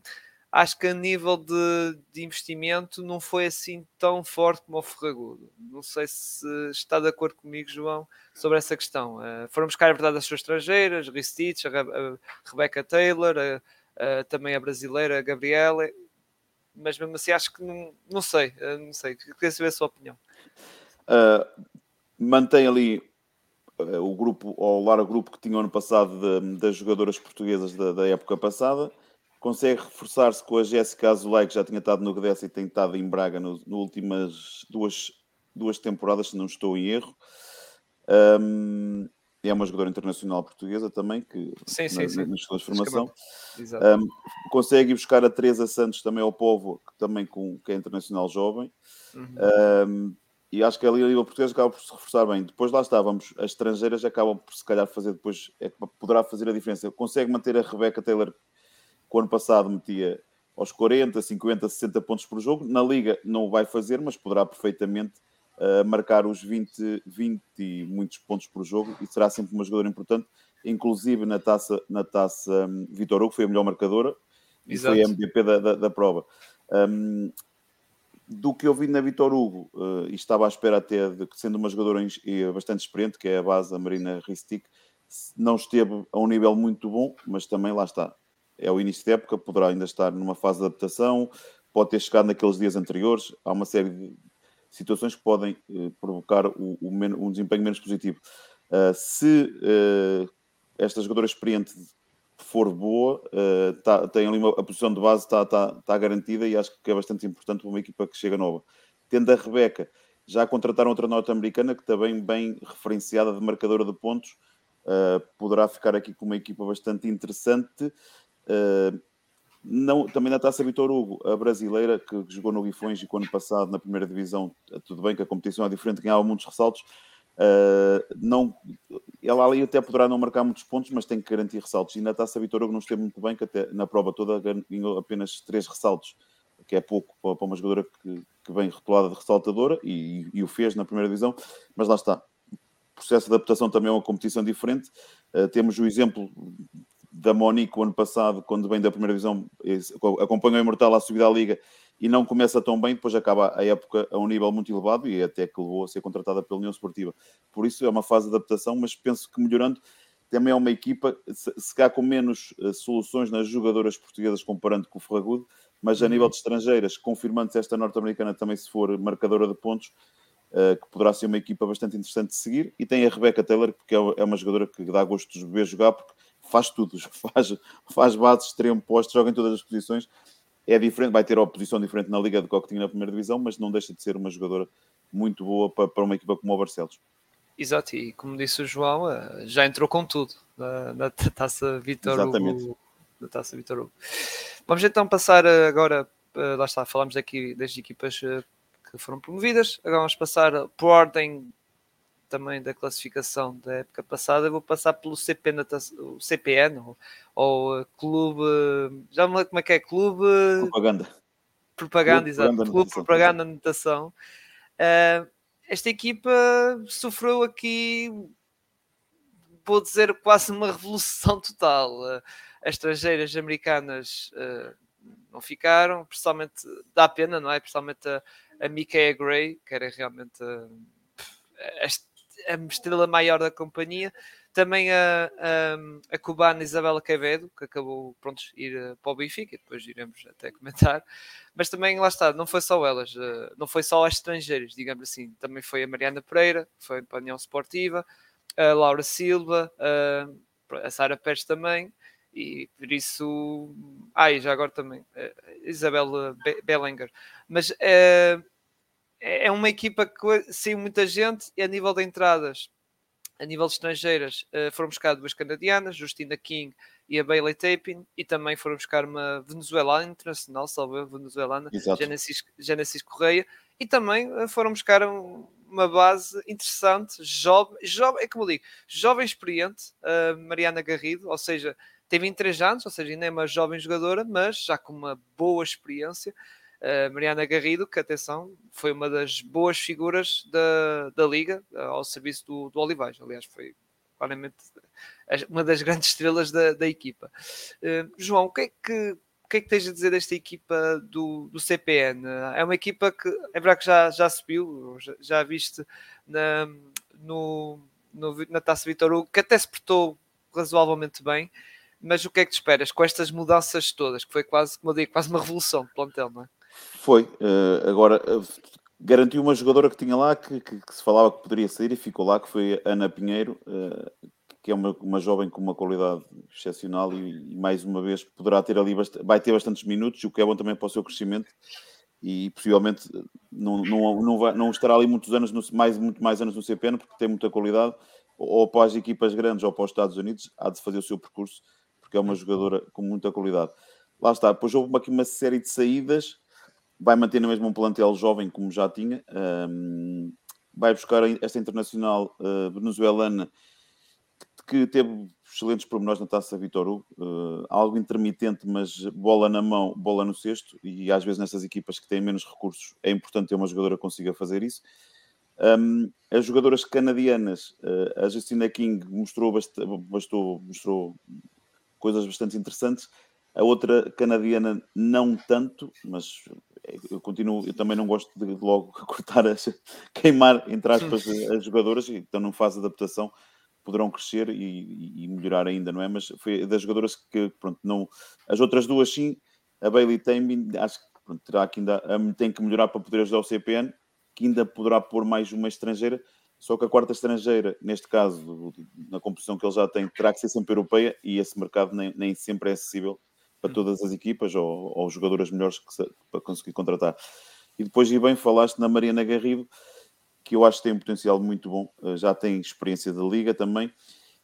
S1: acho que a nível de, de, investimento não foi assim tão forte como o Ferragudo. Não sei se está de acordo comigo, João, sobre essa questão. Uh, foram buscar, a verdade, as suas estrangeiras, Ristich, a, a Rebecca Taylor, a, a, também a brasileira, a Gabriela, mas mesmo assim acho que não, não sei, uh, não sei, queria saber a sua opinião.
S2: Uh, mantém ali o grupo, ou o largo grupo que tinha ano passado de, das jogadoras portuguesas da, da época passada, consegue reforçar-se com a Jéssica Azulay, que já tinha estado no Gdessa e tem estado em Braga nas últimas duas, duas temporadas, se não estou em erro. Um, é uma jogadora internacional portuguesa também, que
S1: sim, sim, na, sim.
S2: nas suas formação. Um, consegue buscar a Teresa Santos também ao Povo, que também com, que é internacional jovem. Uhum. Um, e acho que ali a Liga Portuguesa acaba por se reforçar bem. Depois lá estávamos, as estrangeiras acabam por se calhar fazer depois, é, poderá fazer a diferença. Consegue manter a Rebecca Taylor que o ano passado metia aos 40, 50, 60 pontos por jogo. Na Liga não o vai fazer, mas poderá perfeitamente uh, marcar os 20, 20 e muitos pontos por jogo e será sempre uma jogadora importante, inclusive na taça, na taça um, Vitor Hugo, foi a melhor marcadora Exato. e foi a MVP da, da, da prova. Um, do que eu vi na Vitor Hugo, uh, e estava à espera até de que, sendo uma jogadora bastante experiente, que é a base, a Marina Ristic, não esteve a um nível muito bom, mas também lá está é o início da época, poderá ainda estar numa fase de adaptação, pode ter chegado naqueles dias anteriores. Há uma série de situações que podem eh, provocar o, o um desempenho menos positivo. Uh, se uh, esta jogadora experiente for boa, uh, tá, tem ali uma, a posição de base está tá, tá garantida e acho que é bastante importante para uma equipa que chega nova. Tendo a Rebeca, já contrataram outra norte-americana que também bem referenciada de marcadora de pontos, poderá ficar aqui com uma equipa bastante interessante. Uh, não, também na taça Vitor Hugo, a brasileira que jogou no Guifões e que ano passado na primeira divisão, tudo bem que a competição é diferente, ganhava muitos ressaltos. Uh, não, ela ali até poderá não marcar muitos pontos, mas tem que garantir ressaltos. E na taça Vitor Hugo não esteve muito bem, que até na prova toda ganhou apenas três ressaltos, que é pouco para uma jogadora que, que vem rotulada de ressaltadora e, e, o fez na primeira divisão. Mas lá está, processo de adaptação também é uma competição diferente. Uh, temos o exemplo da Monique o ano passado, quando vem da primeira divisão, acompanhou o Imortal à subida à Liga e não começa tão bem, depois acaba a época a um nível muito elevado e até que levou a ser contratada pela União Esportiva. Por isso é uma fase de adaptação, mas penso que melhorando também é uma equipa, se cá com menos uh, soluções nas jogadoras portuguesas comparando com o Ferragudo, mas a uhum. nível de estrangeiras, confirmando-se esta norte-americana também se for marcadora de pontos, uh, que poderá ser uma equipa bastante interessante de seguir. E tem a Rebecca Taylor, porque é, é uma jogadora que dá gosto de ver jogar, porque faz tudo, faz, faz base, extremo, posto, joga em todas as posições. É diferente, vai ter a posição diferente na Liga do que tinha na primeira divisão, mas não deixa de ser uma jogadora muito boa para, para uma equipa como o Barcelos.
S1: Exato, e como disse o João, eh, já entrou com tudo na, na taça Vitor Hugo. Na taça Vitor Hugo. Vamos então passar agora, eh, lá está, falámos aqui das equipas eh, que foram promovidas, agora vamos passar por ordem também da classificação da época passada, vou passar pelo CP o CPN ou, ou uh, Clube. Já me lembro como é que é? Clube.
S2: Propaganda.
S1: Propaganda, exato. Clube Propaganda Natação. Uh, esta equipa sofreu aqui, vou dizer, quase uma revolução total. Uh, as estrangeiras americanas uh, não ficaram, principalmente dá pena, não é? Principalmente a, a Mikaela Gray, que era realmente a, a estrela maior da companhia, também a, a, a cubana Isabela Quevedo, que acabou pronto, ir eh, para o Benfica, depois iremos até comentar. Mas também, lá está, não foi só elas, eh, não foi só as estrangeiras, digamos assim. Também foi a Mariana Pereira, foi para a União Esportiva, a Laura Silva, a, a Sara Pérez também, e por isso. Ah, e já agora também, Isabela Bellinger. Mas é, é uma equipa que saiu muita gente e a nível de entradas a nível de estrangeiras, uh, foram buscar duas canadianas, Justina King e a Bailey Tapin, e também foram buscar uma venezuelana internacional, salve venezuelana, Genesis, Genesis Correia, e também uh, foram buscar um, uma base interessante, jovem, jovem, é como eu digo, jovem experiente, uh, Mariana Garrido, ou seja, tem 23 anos, ou seja, ainda é uma jovem jogadora, mas já com uma boa experiência, Uh, Mariana Garrido, que atenção, foi uma das boas figuras da, da Liga uh, ao serviço do, do Olivais. Aliás, foi claramente uma das grandes estrelas da, da equipa. Uh, João, o que é que, o que é que tens a dizer desta equipa do, do CPN? É uma equipa que é verdade que já, já subiu, já, já viste na, no, no, na Taça Vitor Hugo, que até se portou razoavelmente bem, mas o que é que te esperas com estas mudanças todas, que foi quase, como eu digo, quase uma revolução de plantel, não é?
S2: Foi. Uh, agora, uh, garantiu uma jogadora que tinha lá, que, que, que, se falava que poderia sair e ficou lá, que foi Ana Pinheiro, uh, que é uma, uma jovem com uma qualidade excepcional e, e, mais uma vez poderá ter ali, vai ter bastantes minutos, o que é bom também para o seu crescimento e possivelmente não, não, não, vai, não estará ali muitos anos, no, mais, muito mais anos no CPN, porque tem muita qualidade, ou para as equipas grandes ou para os Estados Unidos, há de fazer o seu percurso, porque é uma jogadora com muita qualidade. Lá está, depois houve aqui uma série de saídas, vai manter no mesmo um plantel jovem como já tinha, um, vai buscar esta internacional uh, venezuelana que teve excelentes pormenores na taça Vitor Hugo, uh, algo intermitente, mas bola na mão, bola no cesto, e às vezes nestas equipas que têm menos recursos é importante ter uma jogadora que consiga fazer isso. Um, as jogadoras canadianas, uh, a Justina King mostrou, bastou, mostrou coisas bastante interessantes, a outra canadiana não tanto, mas eu continuo, eu também não gosto de logo cortar, as, queimar, entre aspas, as jogadoras, então não faz adaptação, poderão crescer e, e, melhorar ainda, não é? Mas foi das jogadoras que, pronto, não... As outras duas sim, a Bailey Tambin, acho que pronto, terá que ainda, tem que melhorar para poder ajudar o CPN, que ainda poderá pôr mais uma estrangeira, só que a quarta estrangeira, neste caso, na composição que ele já tem, terá que ser sempre europeia e esse mercado nem, nem sempre é acessível para hum. todas as equipas ou, ou jogadoras melhores que para conseguir contratar. E depois, e bem, falaste na Mariana Garrido, que eu acho que tem um potencial muito bom, eh, já tem experiência da Liga também,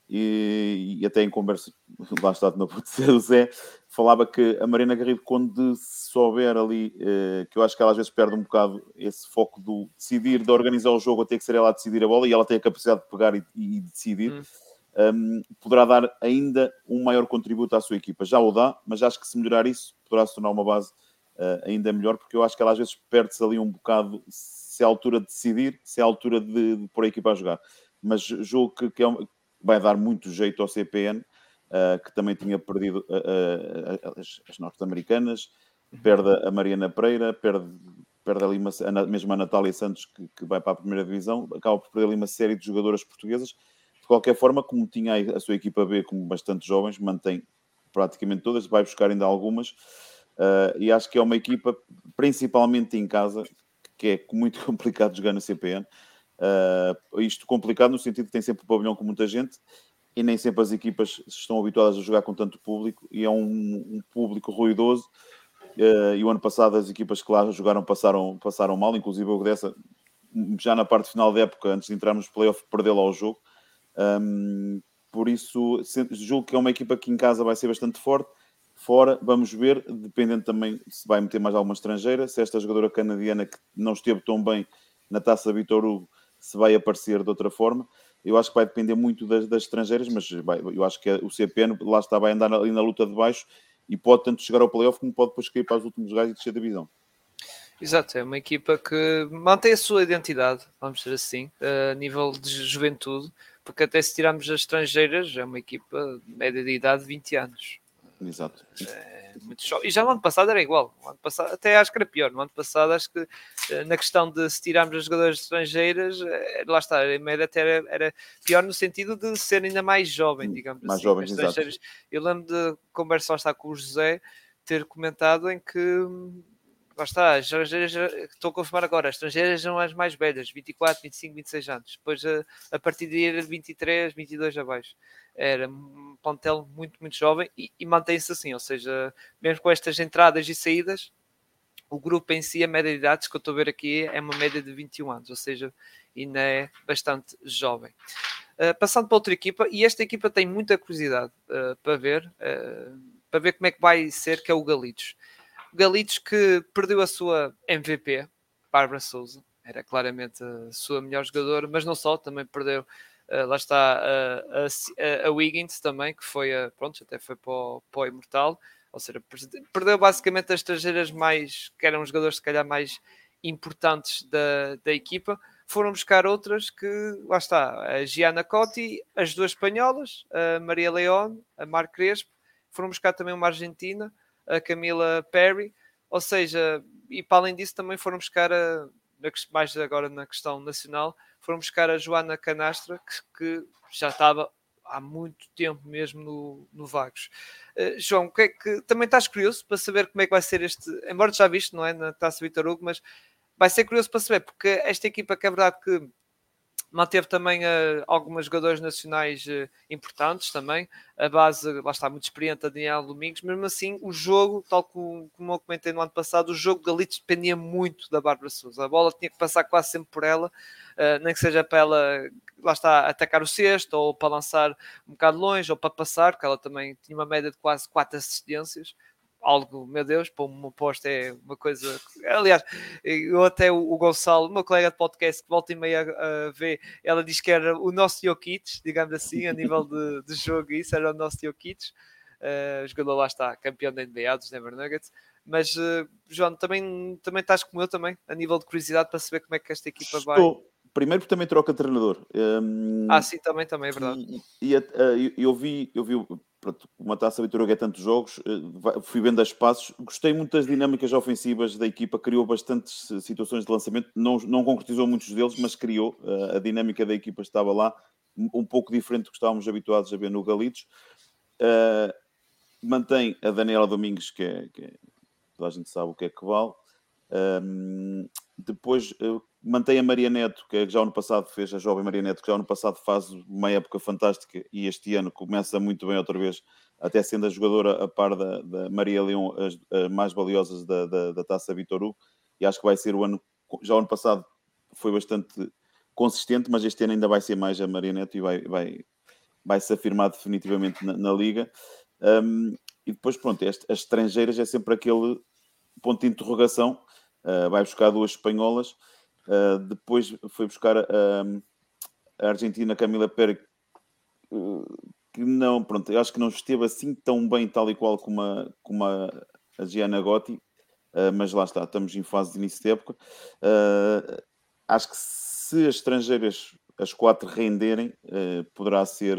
S2: e, e até em conversa, lá está, não vou dizer o Zé, falava que a Mariana Garrido, quando souber ali, eh, que eu acho que ela às vezes perde um bocado esse foco do decidir, de organizar o jogo, a ter que ser ela a decidir a bola, e ela tem a capacidade de pegar e, e decidir. Hum um, poderá dar ainda um maior contributo à sua equipa. Já o dá, mas acho que se melhorar isso, poderá se tornar uma base uh, ainda melhor, porque eu acho que ela às vezes perde-se ali um bocado se é a altura de decidir, se é a altura de, de pôr a equipa a jogar. Mas julgo que, que é uma, vai dar muito jeito ao CPN, uh, ah, que também tinha perdido uh, as, as norte-americanas, perde a Mariana Pereira, perde, perde ali uma, mesmo a Natália Santos, que, que vai para a primeira divisão, acaba por perder ali uma série de jogadoras portuguesas qualquer forma, como tinha a sua equipa B com bastante jovens, mantém praticamente todas, vai buscar ainda algumas. Uh, e acho que é uma equipa, principalmente em casa, que é muito complicado jogar no CPN. Uh, isto complicado no sentido que tem sempre um pavilhão com muita gente e nem sempre as equipas estão habituadas a jogar com tanto público e é um, um público ruidoso. Uh, e o ano passado as equipas que lá jogaram passaram, passaram mal, inclusive o dessa, já na parte final da época, antes de entrarmos no playoff, perdeu lá o jogo. Um, por isso, julgo que é uma equipa que em casa vai ser bastante forte. Fora, vamos ver, dependendo também se vai meter mais alguma estrangeira, se esta jogadora canadiana que não esteve tão bem na taça Vitor Hugo se vai aparecer de outra forma. Eu acho que vai depender muito das, das estrangeiras, mas vai, eu acho que o CPN lá está, vai andar ali na luta de baixo e pode tanto chegar ao playoff como pode depois cair para os últimos lugares e descer da divisão.
S1: Exato, é uma equipa que mantém a sua identidade, vamos dizer assim, a nível de juventude, porque até se tirarmos as estrangeiras, é uma equipa de média de idade de 20 anos.
S2: Exato.
S1: É, muito jovem. E já no ano passado era igual. No ano passado, até acho que era pior. No ano passado, acho que eh, na questão de se tirarmos as jogadoras estrangeiras, eh, lá está, a média até era, era, pior no sentido de ser ainda mais jovem, digamos
S2: mais
S1: assim.
S2: Jovens,
S1: Eu lembro de conversar está com o José ter comentado em que lá está, as estrangeiras, estou a confirmar agora, as estrangeiras são as mais velhas, 24, 25, 26 anos. Depois a, a partir de era 23, 22 abaixo. Era um plantel muito, muito jovem e, e mantém-se assim, ou seja, mesmo com estas entradas e saídas, o grupo em si, a média de idades que eu estou a ver aqui é uma média de 21 anos, ou seja, ainda é bastante jovem. Uh, passando para outra equipa, e esta equipa tem muita curiosidade uh, para ver, uh, para ver como é que vai ser, que é o Galitos. Galitos que perdeu a sua MVP, Bárbara Souza, era claramente a sua melhor jogadora, mas não só, também perdeu, uh, lá está uh, a, a, Wiggins também, que foi, a, pronto, até foi para o, para o Imortal, ou seja, perdeu basicamente as estrangeiras mais, que eram os jogadores se calhar mais importantes da, da equipa, foram buscar outras que, lá está, a Giana Cotti, as duas espanholas, a Maria León, a Mar Crespo, foram buscar também uma argentina, a Camila Perry, ou seja, e para além disso também foram buscar a, mais agora na questão nacional, foram buscar a Joana Canastra, que, que já estava há muito tempo mesmo no, no Vagos. Uh, João, que é que, também estás curioso para saber como é que vai ser este, embora já viste, não é, na Taça Vitor Hugo, mas vai ser curioso para saber, porque esta equipa que é verdade que manteve também uh, algumas jogadores nacionais uh, importantes também. A base, lá está, muito experiente a Daniel Domingos. Mesmo assim, o jogo, tal como, como eu comentei no ano passado, o jogo de Galitos dependia muito da Bárbara Souza. A bola tinha que passar quase sempre por ela, uh, nem que seja para ela, lá está, atacar o cesto, ou para lançar um bocado longe, ou para passar, porque ela também tinha uma média de quase quatro assistências algo, meu Deus, para uma posto é uma coisa. Aliás, eu até o, o Gonçalo, o meu colega de podcast, que volta e meia a, ver, ela diz que era o nosso Jokic, digamos assim, a nível de, de jogo, isso era o nosso Jokic. Uh, jogador lá está, campeão da NBA dos Denver Nuggets. Mas, uh, João, também, também estás como eu também, a nível de curiosidade, para saber como é que esta equipa
S2: Estou.
S1: vai.
S2: Primeiro porque também troca treinador. Um,
S1: ah, sim, também, também, é verdade.
S2: E, e uh, eu, vi, eu vi pronto, uma taça Vitória é tantos jogos, eh, fui vendo as passos, gostei muito das dinâmicas ofensivas da equipa, criou bastantes situações de lançamento, não, não concretizou muitos deles, mas criou, eh, a dinâmica da equipa estava lá, um pouco diferente do que estávamos habituados a ver no Galitos. Uh, mantém a Daniela Domingos, que é, que é, toda a gente sabe o que é que vale. Um, depois mantém a Maria Neto, que já ano passado fez, a jovem Maria Neto, que já ano passado faz uma época fantástica e este ano começa muito bem outra vez, até sendo a jogadora a par da, da Maria Leão, as, as, mais valiosas da, da, da Taça Vitor Hugo, e acho que vai ser o ano, já o ano passado foi bastante consistente, mas este ano ainda vai ser mais a Maria Neto e vai, vai, vai se afirmar definitivamente na, na Liga. Um, e depois, pronto, as, as estrangeiras é sempre aquele ponto de interrogação, uh, vai buscar duas espanholas, Uh, depois foi buscar uh, a Argentina Camila Pérez, uh, que não, pronto, acho que não esteve assim tão bem, tal e qual como a, como a, a Gianna Gotti, mas lá está, estamos em fase de início de época. acho que se as estrangeiras, as quatro, renderem, poderá ser.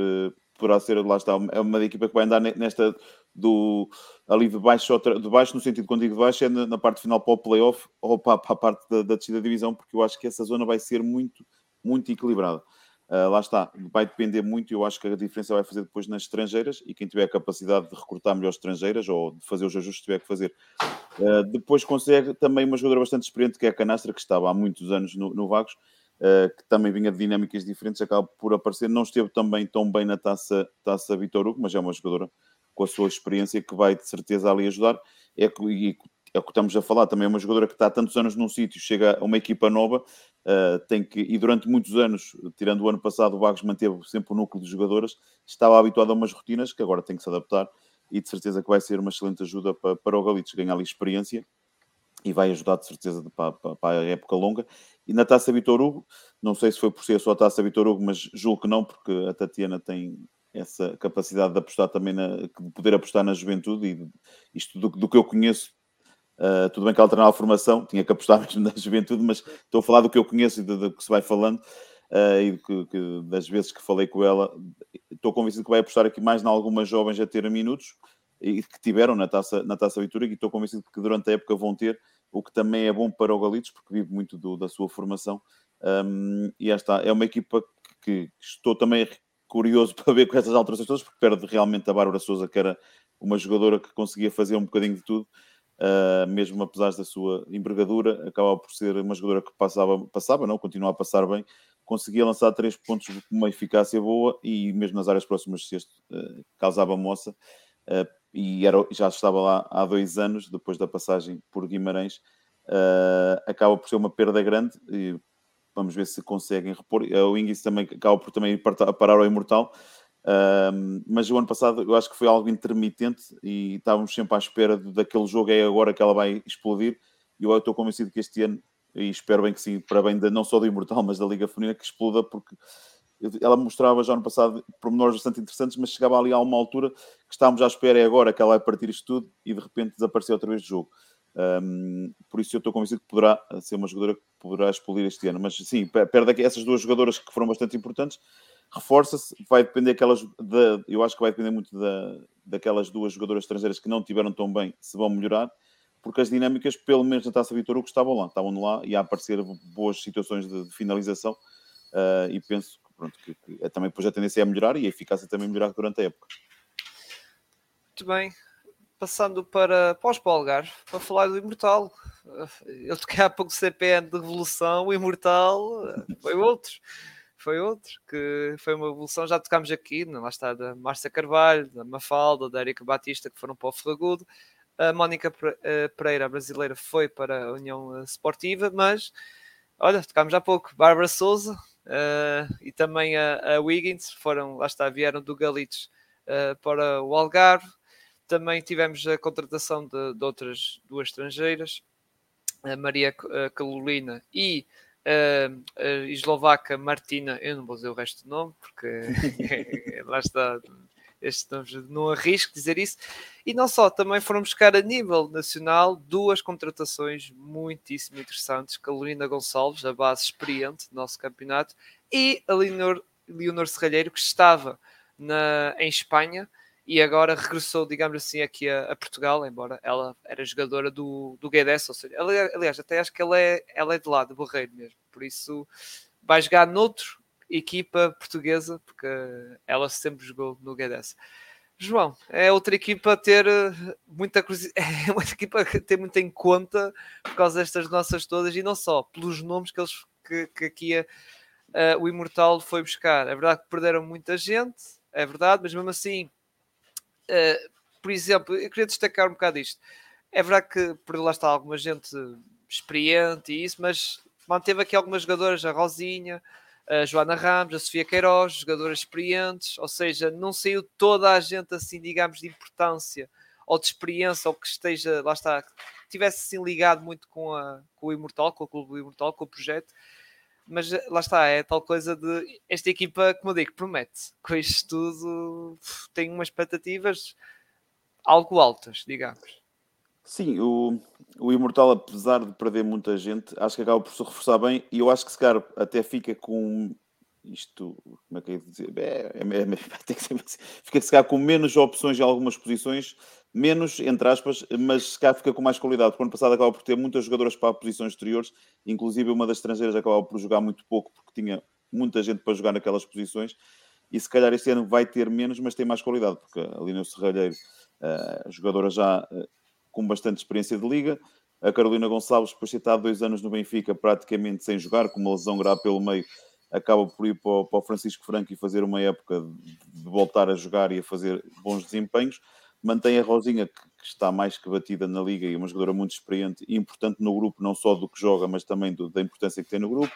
S2: Poderá ser, lá está, é uma equipa que vai andar nesta do, ali de baixo, de baixo, no sentido quando digo de baixo, é na, na parte final para o playoff ou para, para a parte da, da descida da divisão, porque eu acho que essa zona vai ser muito, muito equilibrada. Uh, lá está, vai depender muito, eu acho que a diferença vai fazer depois nas estrangeiras e quem tiver a capacidade de recrutar melhores estrangeiras ou de fazer os ajustes que tiver que fazer. Uh, depois consegue também uma jogadora bastante experiente que é a Canastra, que estava há muitos anos no, no Vagos, uh, que também vinha de dinâmicas diferentes, acaba por aparecer. Não esteve também tão bem na taça, taça Vitor Hugo, mas é uma jogadora com a sua experiência que vai de certeza ali ajudar. É que, é o que estamos a falar, também é uma jogadora que está há tantos anos num sítio, chega a uma equipa nova, uh, tem que, e durante muitos anos, tirando o ano passado, o Bagos manteve sempre o núcleo de jogadoras, estava habituado a umas rotinas que agora tem que se adaptar e de certeza que vai ser uma excelente ajuda para, para o Galitos ganhar ali experiência e vai ajudar de certeza para, para, para, a época longa. E na Taça Vitor Hugo, não sei se foi por ser só a Taça Vitor Hugo, mas julgo que não, porque a Tatiana tem, essa capacidade de apostar também na, de poder apostar na juventude e isto do, do que eu conheço uh, tudo bem que ela treinava a formação tinha que apostar mesmo na juventude mas estou a falar do que eu conheço e do, que se vai falando uh, e que, que, das vezes que falei com ela estou convencido que vai apostar aqui mais em algumas jovens a ter minutos e que tiveram na Taça, na taça Vitória e estou convencido que durante a época vão ter, o que também é bom para o Galitos, porque vive muito do, da sua formação. Um, e está, é uma equipa que, que, estou também curioso para ver com essas alterações todas, porque perde realmente a Bárbara Souza, que era uma jogadora que conseguia fazer um bocadinho de tudo. Uh, mesmo apesar da sua envergadura, acaba por ser uma jogadora que passava, passava não, continua a passar bem, conseguia lançar três pontos com uma eficácia boa e mesmo nas áreas próximas de sexto uh, causava moça uh, e era, já estava lá há dois anos, depois da passagem por Guimarães, acaba por ser uma perda grande e vamos ver se conseguem repor. O Ingis também acaba por também parar ao Imortal, um, mas o ano passado eu acho que foi algo intermitente e estávamos sempre à espera daquele jogo, é agora que ela vai explodir. E eu estou convencido que este ano, e espero bem que sim, para bem de, não só do Imortal, mas da Liga Feminina, que exploda, porque ela mostrava já no passado pormenores bastante interessantes, mas chegava ali a uma altura que estávamos à espera, é agora que ela vai partir isto tudo e de repente desapareceu outra vez do jogo. Um, por isso eu estou convencido que poderá ser uma jogadora que poderá explodir este ano. Mas sim, perde aqui essas duas jogadoras que foram bastante importantes reforça-se, vai depender aquelas, de, eu acho que vai depender muito da, daquelas duas jogadoras estrangeiras que não tiveram tão bem, se vão melhorar, porque as dinâmicas, pelo menos na Taça Vitor Hugo, estavam lá, estavam lá e a aparecer boas situações de, de finalização uh, e penso que, pronto, que, que, é também depois a tendência é a melhorar e a eficácia também melhorar durante a época.
S1: Muito bem, passando para, para os para falar do Imortal. Eu toquei há pouco CPN de Revolução, o Imortal foi outro foi outro, que foi uma evolução, já tocámos aqui, lá está, da Márcia Carvalho, da Mafalda, da Erika Batista, que foram para o Ferragudo, a Mónica eh, Pereira, a brasileira, foi para a União Esportiva, mas, olha, tocámos há pouco, Bárbara Souza uh, e também a, a, Wiggins, foram, lá está, vieram do Galitos uh, para o Algarve, também tivemos a contratação de, de outras duas estrangeiras, a Maria Carolina e a eslovaca Martina, eu não vou dizer o resto do nome, porque lá está, estamos, não arrisco dizer isso. E não só, também foram buscar a nível nacional duas contratações muitíssimo interessantes: Carolina Gonçalves, a base experiente do nosso campeonato, e a Leonor, Leonor Serralheiro, que estava na, em Espanha e agora regressou, digamos assim, aqui a, a, Portugal, embora ela era jogadora do, do Guedes, ou seja, ela, aliás, até acho que ela é, ela é de lá, de Borreiro mesmo, por isso vai jogar noutro equipa portuguesa, porque ela sempre jogou no Guedes. João, é outra equipa a ter eh, muita é uma equipa a ter muito em conta por causa destas nossas todas e não só, pelos nomes que eles que, que aqui a, a, o Imortal foi buscar. É verdade que perderam muita gente, é verdade, mas mesmo assim Uh, por exemplo, eu queria destacar um bocado isto. É verdade que por lá está alguma gente experiente e isso, mas manteve aqui algumas jogadoras, a Rosinha, a Joana Ramos, a Sofia Queiroz, jogadoras experientes, ou seja, não saiu toda a gente assim, digamos, de importância ou de experiência, ou que esteja, lá está, tivesse assim ligado muito com, a, com o Imortal, com o Clube Imortal, com o projeto, mas eh, lá está, é tal coisa de esta equipa, como eu digo, promete. Com isto tudo, tem umas expectativas algo altas, digamos.
S2: Sim, o, o Imortal, apesar de perder muita gente, acho que acaba por se reforçar bem e eu acho que se calhar até fica com isto, como é que é dizer? É, é, é, tem que ser, fica se calhar com menos opções em algumas posições, menos, entre aspas, mas se calhar fica com mais qualidade. Porque ano passado acaba por ter muitas jogadoras para posições exteriores, inclusive uma das estrangeiras acabava por jogar muito pouco, porque tinha muita gente para jogar naquelas posições. E se calhar este ano vai ter menos, mas tem mais qualidade, porque ali no Serralheiro, uh, jogadora já uh, com bastante experiência de liga. A Carolina Gonçalves, depois de estado dois anos no Benfica, praticamente sem jogar, com uma lesão grave pelo meio, acaba por ir para o, Francisco Franco e fazer uma época de, voltar a jogar e a fazer bons desempenhos mantém a Rosinha, que, que, está mais que batida na liga e é uma jogadora muito experiente e importante no grupo, não só do que joga, mas também do, da importância que tem no grupo.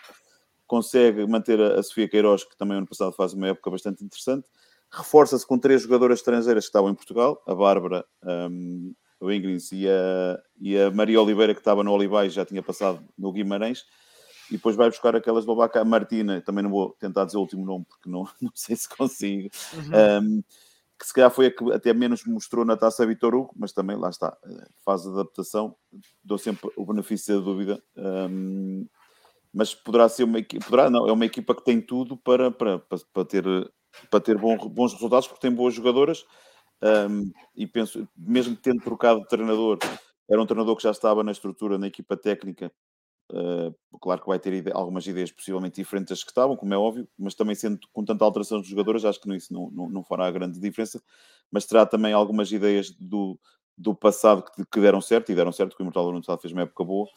S2: Consegue manter a, a Sofia Queiroz, que também ano passado faz uma época bastante interessante. Reforça-se com três jogadoras estrangeiras que estavam em Portugal, a Bárbara, um, o Ingrid e a, e a Maria Oliveira, que estava no Olivais, já tinha passado no Guimarães. E depois vai buscar aquela eslovaca, a Martina, também não vou tentar dizer o último nome, porque não, não sei se consigo. Uhum. Um, que se calhar foi a que até menos mostrou na taça Vitor Hugo, mas também lá está, faz adaptação, dou sempre o benefício da dúvida. Um, mas poderá ser uma equipa, poderá, não, é uma equipa que tem tudo para, para, para, para ter, para ter bons, bons resultados, porque tem boas jogadoras Um, e penso, mesmo tendo trocado de treinador, era um treinador que já estava na estrutura, na equipa técnica. Uh, claro que vai ter ide algumas ideias possivelmente diferentes das que estavam, como é óbvio, mas também sendo com tanta alteração dos jogadores, acho que isso não, não, não fará grande diferença. Mas terá também algumas ideias do, do passado que, que deram certo, e deram certo, que o Imortal ano fez uma época boa.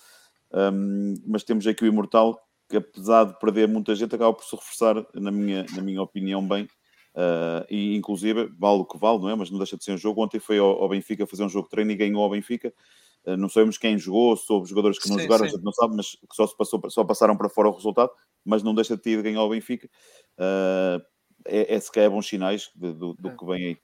S2: Um, mas temos aqui o Imortal que, apesar de perder muita gente, acaba por se reforçar, na minha, na minha opinião, bem Uh, e inclusive, vale o que vale, não é? Mas não deixa de ser um jogo. Ontem foi ao, ao Benfica fazer um jogo de treino e ganhou ao Benfica. Uh, não sabemos quem jogou, sobre jogadores que não sim, jogaram, sim. a gente não sabe, mas que só, se passou, só passaram para fora o resultado, mas não deixa de ter ganhar ao Benfica. Uh, é, é se calhar bons sinais do, do é. que vem aí.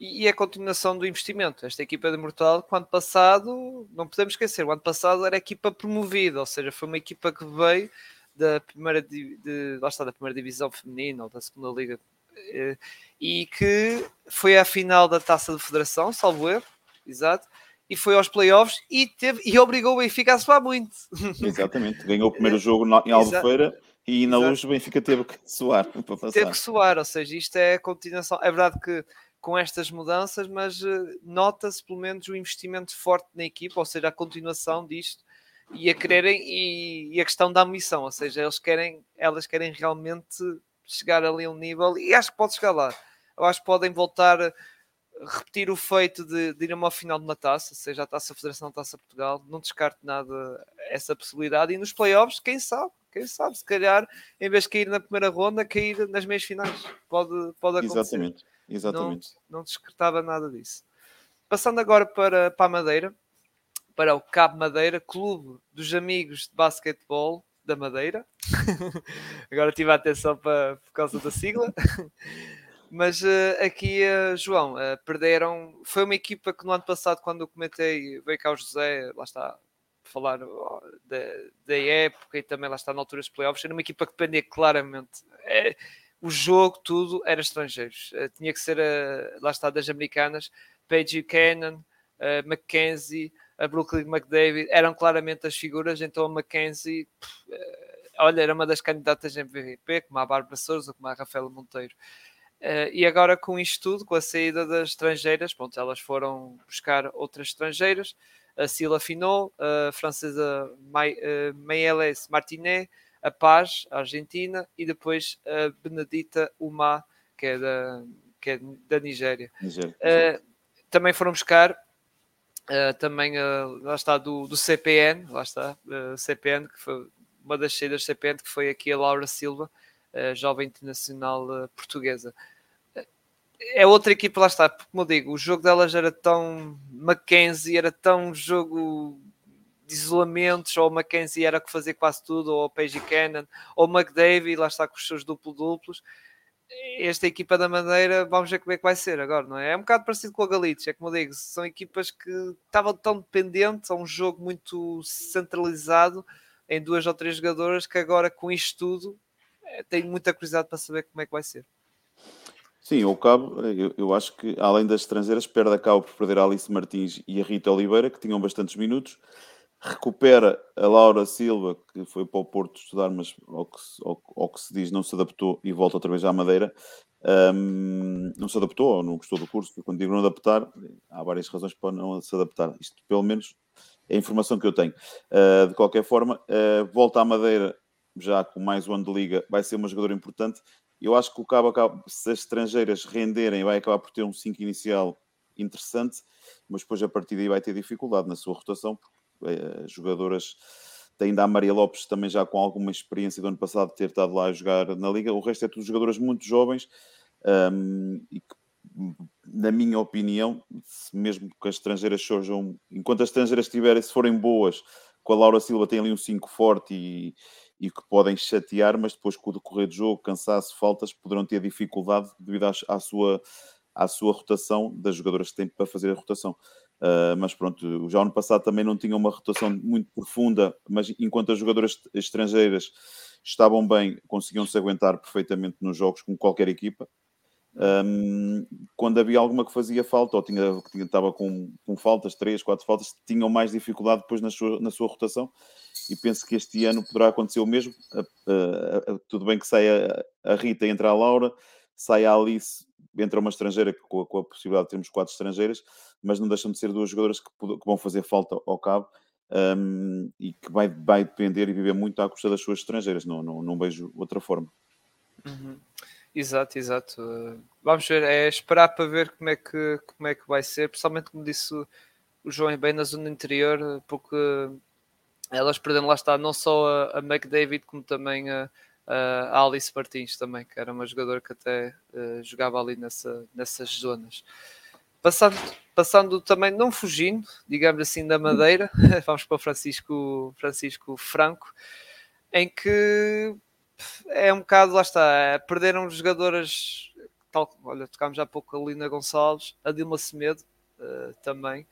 S1: E, e a continuação do investimento. Esta equipa de Mortal, o ano passado, não podemos esquecer, o ano passado era a equipa promovida, ou seja, foi uma equipa que veio da primeira, de, de, lá está, da primeira divisão feminina ou da segunda liga eh, e que foi à final da taça de federação, salvo erro, exato, e foi aos playoffs e, teve, e obrigou o Benfica a suar muito.
S2: Exatamente, ganhou o primeiro jogo em Albufeira e na luz o Benfica teve que suar para passar.
S1: Teve que suar, ou seja, isto é a continuação. É verdade que com estas mudanças, mas uh, nota-se pelo menos o investimento forte na equipa, ou seja, a continuação disto e a quererem e, e a questão da ambição, ou seja, eles querem, elas querem realmente chegar ali a um nível e acho que pode chegar lá. Eu acho que podem voltar repetir o feito de, de ir a uma final de uma taça, seja a taça Federação a taça Portugal, não descarto nada essa possibilidade. E nos playoffs, quem sabe? Quem sabe, se calhar, em vez de cair na primeira ronda, cair nas meias finais. Pode, pode acontecer.
S2: Exatamente, exatamente.
S1: Não, não descartava nada disso. Passando agora para, para a Madeira, para o Cabo Madeira, Clube dos Amigos de Basquetebol, da Madeira. Agora tive a atenção para, por causa da sigla. Mas uh, aqui, uh, João, uh, perderam. Foi uma equipa que no ano passado, quando eu comentei, veio cá o José, lá está, falar da, época e também lá está na altura dos playoffs. Era uma equipa que dependia claramente. É, o jogo, tudo, era estrangeiros. tinha que ser, lá está, das americanas. Paige Cannon, Mackenzie a Brooklyn McDavid eram claramente as figuras, então a Mackenzie, eh, olha, era uma das candidatas em MVP, como a Bárbara Souza, como a Rafaela Monteiro. Uh, e agora com isto tudo, com a saída das estrangeiras, pronto, elas foram buscar outras estrangeiras, a Sila Finot, a francesa May, uh, Mayeles Martinet, a Paz, a Argentina, e depois a Benedita Uma, que é da, que é da Nigéria. Nigéria. Uh, também foram buscar Uh, também lá está do, do CPN, lá está, CPN, que foi uma das saídas do CPN, que foi aqui a Laura Silva, jovem internacional portuguesa. É outra equipa, lá está, porque como eu digo, o jogo delas era tão Mackenzie, era tão jogo de isolamentos, ou Mackenzie era que fazia quase tudo, ou Paige Cannon, ou McDavid, lá está com os seus duplo-duplos esta equipa da Madeira, vamos ver como é que vai ser agora, não é? É um bocado parecido com a Galitos, é como eu digo, são equipas que estavam tão dependentes a um jogo muito centralizado em duas ou três jogadoras que agora com isto tudo tenho muita curiosidade para saber como é que vai ser.
S2: Sim, o Cabo, eu, eu acho que além das estrangeiras, perde a cabo por perder a Alice Martins e a Rita Oliveira, que tinham bastantes minutos recupera a Laura Silva, que foi para o Porto estudar, mas ao que, ao, ao que se diz não se adaptou e volta outra vez à Madeira. Um, não se adaptou ou não gostou do curso. Quando digo não adaptar, há várias razões para não se adaptar. Isto, pelo menos, é a informação que eu tenho. Uh, de qualquer forma, uh, volta à Madeira já com mais um ano de liga, vai ser uma jogadora importante. Eu acho que o Cabo, se as estrangeiras renderem, vai acabar por ter um 5 inicial interessante, mas depois a partir daí vai ter dificuldade na sua rotação, eh, jogadoras ainda a Maria Lopes também já com alguma experiência do ano passado de ter estado lá a jogar na Liga. O resto é tudo jogadoras muito jovens um, e que, na minha opinião, mesmo que as estrangeiras sejam, enquanto as estrangeiras estiverem, se forem boas, com a Laura Silva tem ali um 5 forte e, e que podem chatear, mas depois com o decorrer do jogo, cansaço, faltas, poderão ter dificuldade devido à, à sua à sua rotação das jogadoras que têm para fazer a rotação. Uh, mas pronto, já ano passado também não tinha uma rotação muito profunda, mas enquanto as jogadoras estrangeiras estavam bem, conseguiam-se aguentar perfeitamente nos jogos com qualquer equipa. Um, quando havia alguma que fazia falta, ou tinha, estava com, com faltas, três, quatro faltas, tinham mais dificuldade depois na sua, na sua rotação. E penso que este ano poderá acontecer o mesmo. Tudo bem que saia a Rita entra a Laura, sai a Alice entra uma estrangeira com a, com a, possibilidade de termos quatro estrangeiras, mas não deixam de ser duas jogadoras que, que vão fazer falta ao cabo um, e que vai, vai depender e viver muito à custa das suas estrangeiras. Não, não, não vejo outra forma.
S1: Uhum. Exato, exato. vamos ver, é esperar para ver como é que, como é que vai ser, principalmente como disse o João bem na zona interior, porque elas perderam lá está não só a, a McDavid como também a, a Alice Martins também, que era uma jogadora que até uh, jogava ali nessa, nessas zonas. Passando, passando também, não fugindo, digamos assim, da Madeira, vamos para Francisco, Francisco Franco, em que é um bocado, lá está, é, perderam jogadoras, tal, olha, tocámos há pouco a Lina Gonçalves, a Dilma Semedo uh, também,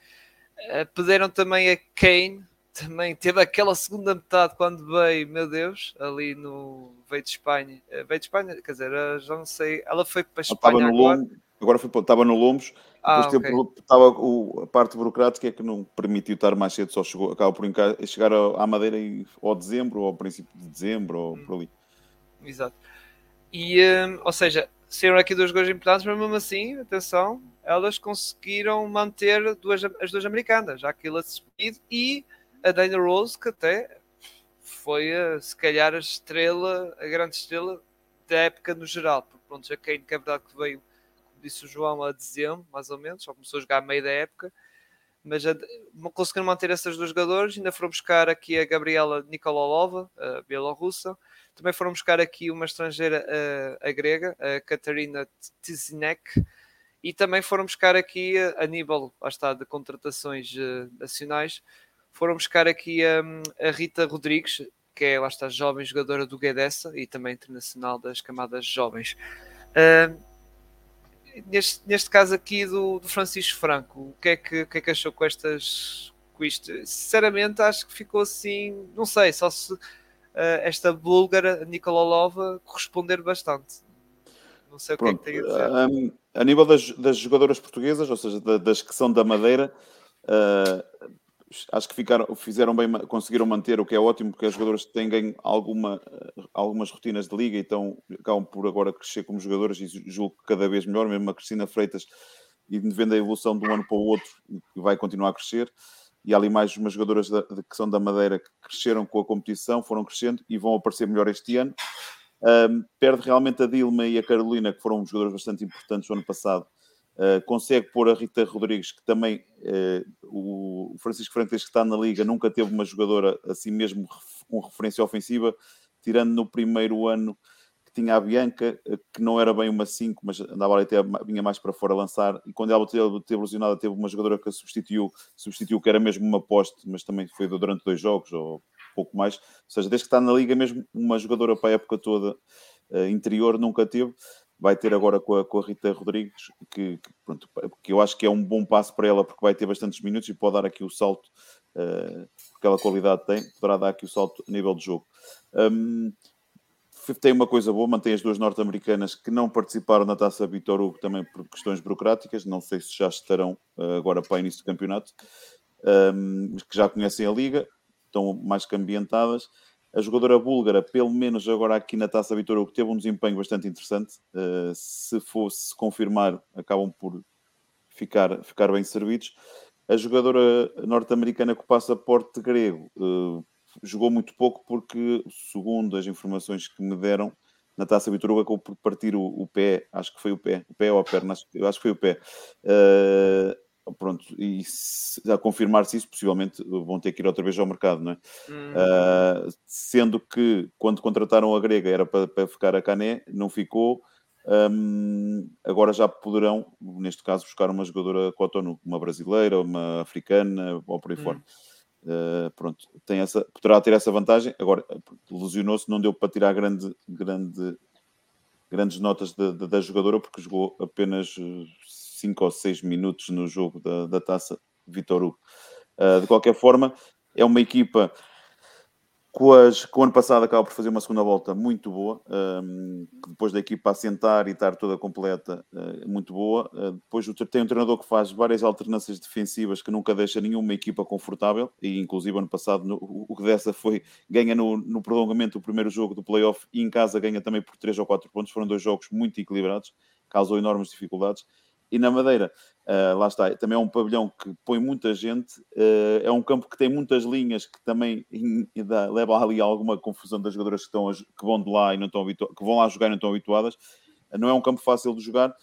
S1: uh, perderam também a Kane, também teve aquela segunda metade quando veio, meu Deus, ali no veio de Espanha, uh, veio de Espanha, quer dizer, já não sei, ela foi para a Espanha
S2: agora. Lombo, agora foi, estava no Lombos, ah, depois okay. teve, estava o, a parte burocrática que não permitiu estar mais cedo, só chegou, acaba por chegar à Madeira em, ou dezembro, ou ao princípio de dezembro, ou hum. por ali.
S1: Exato. E, um, ou seja, saíram aqui dois gols importantes, mas mesmo assim, atenção, elas conseguiram manter duas, as duas americanas, já que Speed e a Dana Rose, que até foi, se calhar, a estrela, a grande estrela da época no geral. Porque, pronto, a Kane, que é verdade que veio, como disse o João, a dezembro, mais ou menos, só começou a jogar a meio da época, mas a, conseguiram manter essas duas jogadores. Ainda foram buscar aqui a Gabriela Nikolalova, a bielorrussa, também foram buscar aqui uma estrangeira, a, a grega, a Katarina Tizinek, e também foram buscar aqui, a nível, lá está, de contratações uh, nacionais, foram buscar aqui um, a Rita Rodrigues, que é, lá está, jovem jogadora do Guedessa e também internacional das camadas jovens. Uh, neste, neste caso aqui do, do, Francisco Franco, o que, é que, o que é que achou com estas com isto? Sinceramente, acho que ficou assim, não sei, só se uh, esta búlgara Nikolalova corresponder bastante. Não sei o Pronto, que é que tem a dizer. Um,
S2: a nível das, das, jogadoras portuguesas, ou seja, da, das que são da Madeira, uh, acho que ficaram, fizeram bem, conseguiram manter, o que é ótimo, porque as jogadoras têm ganho alguma, algumas rotinas de liga então acabam por agora crescer como jogadoras e julgo que cada vez melhor, mesmo a Cristina Freitas, e vendo a evolução de um ano para o outro, vai continuar a crescer e ali mais umas jogadoras da, que são da Madeira que cresceram com a competição, foram crescendo e vão aparecer melhor este ano. Um, perde realmente a Dilma e a Carolina, que foram jogadores bastante importantes no ano passado. Uh, consegue pôr a Rita Rodrigues, que também uh, o Francisco Freitas, que está na Liga, nunca teve uma jogadora assim mesmo com referência ofensiva, tirando no primeiro ano tinha a Bianca, eh, que não era bem uma 5, mas andava ali até vinha mais para fora a lançar. E quando ela teve, teve lesionada, teve uma jogadora que a substituiu, substituiu que era mesmo uma poste, mas também foi durante dois jogos ou pouco mais. Ou seja, desde que está na liga, mesmo uma jogadora para a época toda interior nunca teve. Vai ter agora com a, com a Rita Rodrigues, que, que, pronto, que eu acho que é um bom passo para ela, porque vai ter bastantes minutos e pode dar aqui o salto, uh, aquela qualidade tem, poderá dar aqui o salto a nível de jogo. Um, tem uma coisa boa, mantém as duas norte-americanas que não participaram na taça Vitor Hugo também por questões burocráticas, não sei se já estarão uh, agora para início do campeonato, um, que já conhecem a liga, estão mais que ambientadas. A jogadora búlgara, pelo menos agora aqui na taça Vitor Hugo, teve um desempenho bastante interessante. Uh, se fosse confirmar, acabam por ficar, ficar bem servidos. A jogadora norte-americana com passaporte grego uh, jogou muito pouco porque, segundo as informações que me deram, na Taça Vitor acabou por partir o, o, pé, acho que foi o pé, o pé ou a perna, acho, acho que foi o pé. Uh, pronto, e se, a confirmar-se isso, possivelmente vão ter que ir outra vez ao mercado, não é? Uhum. Uh, sendo que quando contrataram a grega era para, para ficar a Cané, não ficou. Um, agora já poderão, neste caso, buscar uma jogadora Cotonou, uma brasileira, uma africana ou por aí uhum. fora. Uh, pronto, tem essa, poderá ter essa vantagem. Agora, lesionou-se, não deu para tirar grande, grande, grandes notas da, da, da jogadora, porque jogou apenas 5 ou 6 minutos no jogo da, da taça Vitor Hugo. Uh, de qualquer forma, é uma equipa com, com o ano passado acaba por fazer uma segunda volta muito boa, um, depois da equipa assentar e estar toda completa, uh, muito boa. Uh, depois tem um treinador que faz várias alternâncias defensivas que nunca deixa nenhuma equipa confortável, e inclusive ano passado no, o que dessa foi, ganha no, no prolongamento o primeiro jogo do playoff e em casa ganha também por 3 ou 4 pontos, foram dois jogos muito equilibrados. causou enormes dificuldades. E na Madeira, uh, lá está, também é um pavilhão que põe muita gente, uh, é um campo que tem muitas linhas que também leva ali alguma confusão das jogadoras que, estão, que vão de lá e não estão que vão lá jogar e não estão habituadas. Uh, não é um campo fácil de jogar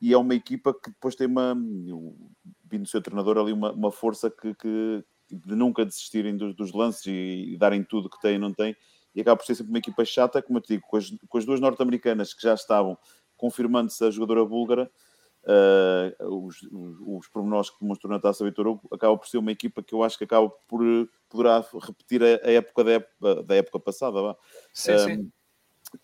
S2: e é uma equipa que depois tem uma, vindo do seu treinador ali, uma, uma força que, que, de nunca desistirem dos, dos lances e, e, darem tudo que têm e não têm. E acaba por ser sempre uma equipa chata, como eu te digo, com as, com as duas norte-americanas que já estavam confirmando-se a jogadora búlgara uh, os, os, os pormenores que demonstrou na Taça Vitor Hugo, acaba por ser uma equipa que eu acho que acaba por poderá repetir a, a época da época, da época passada. Vá.
S1: Sim, um, sim.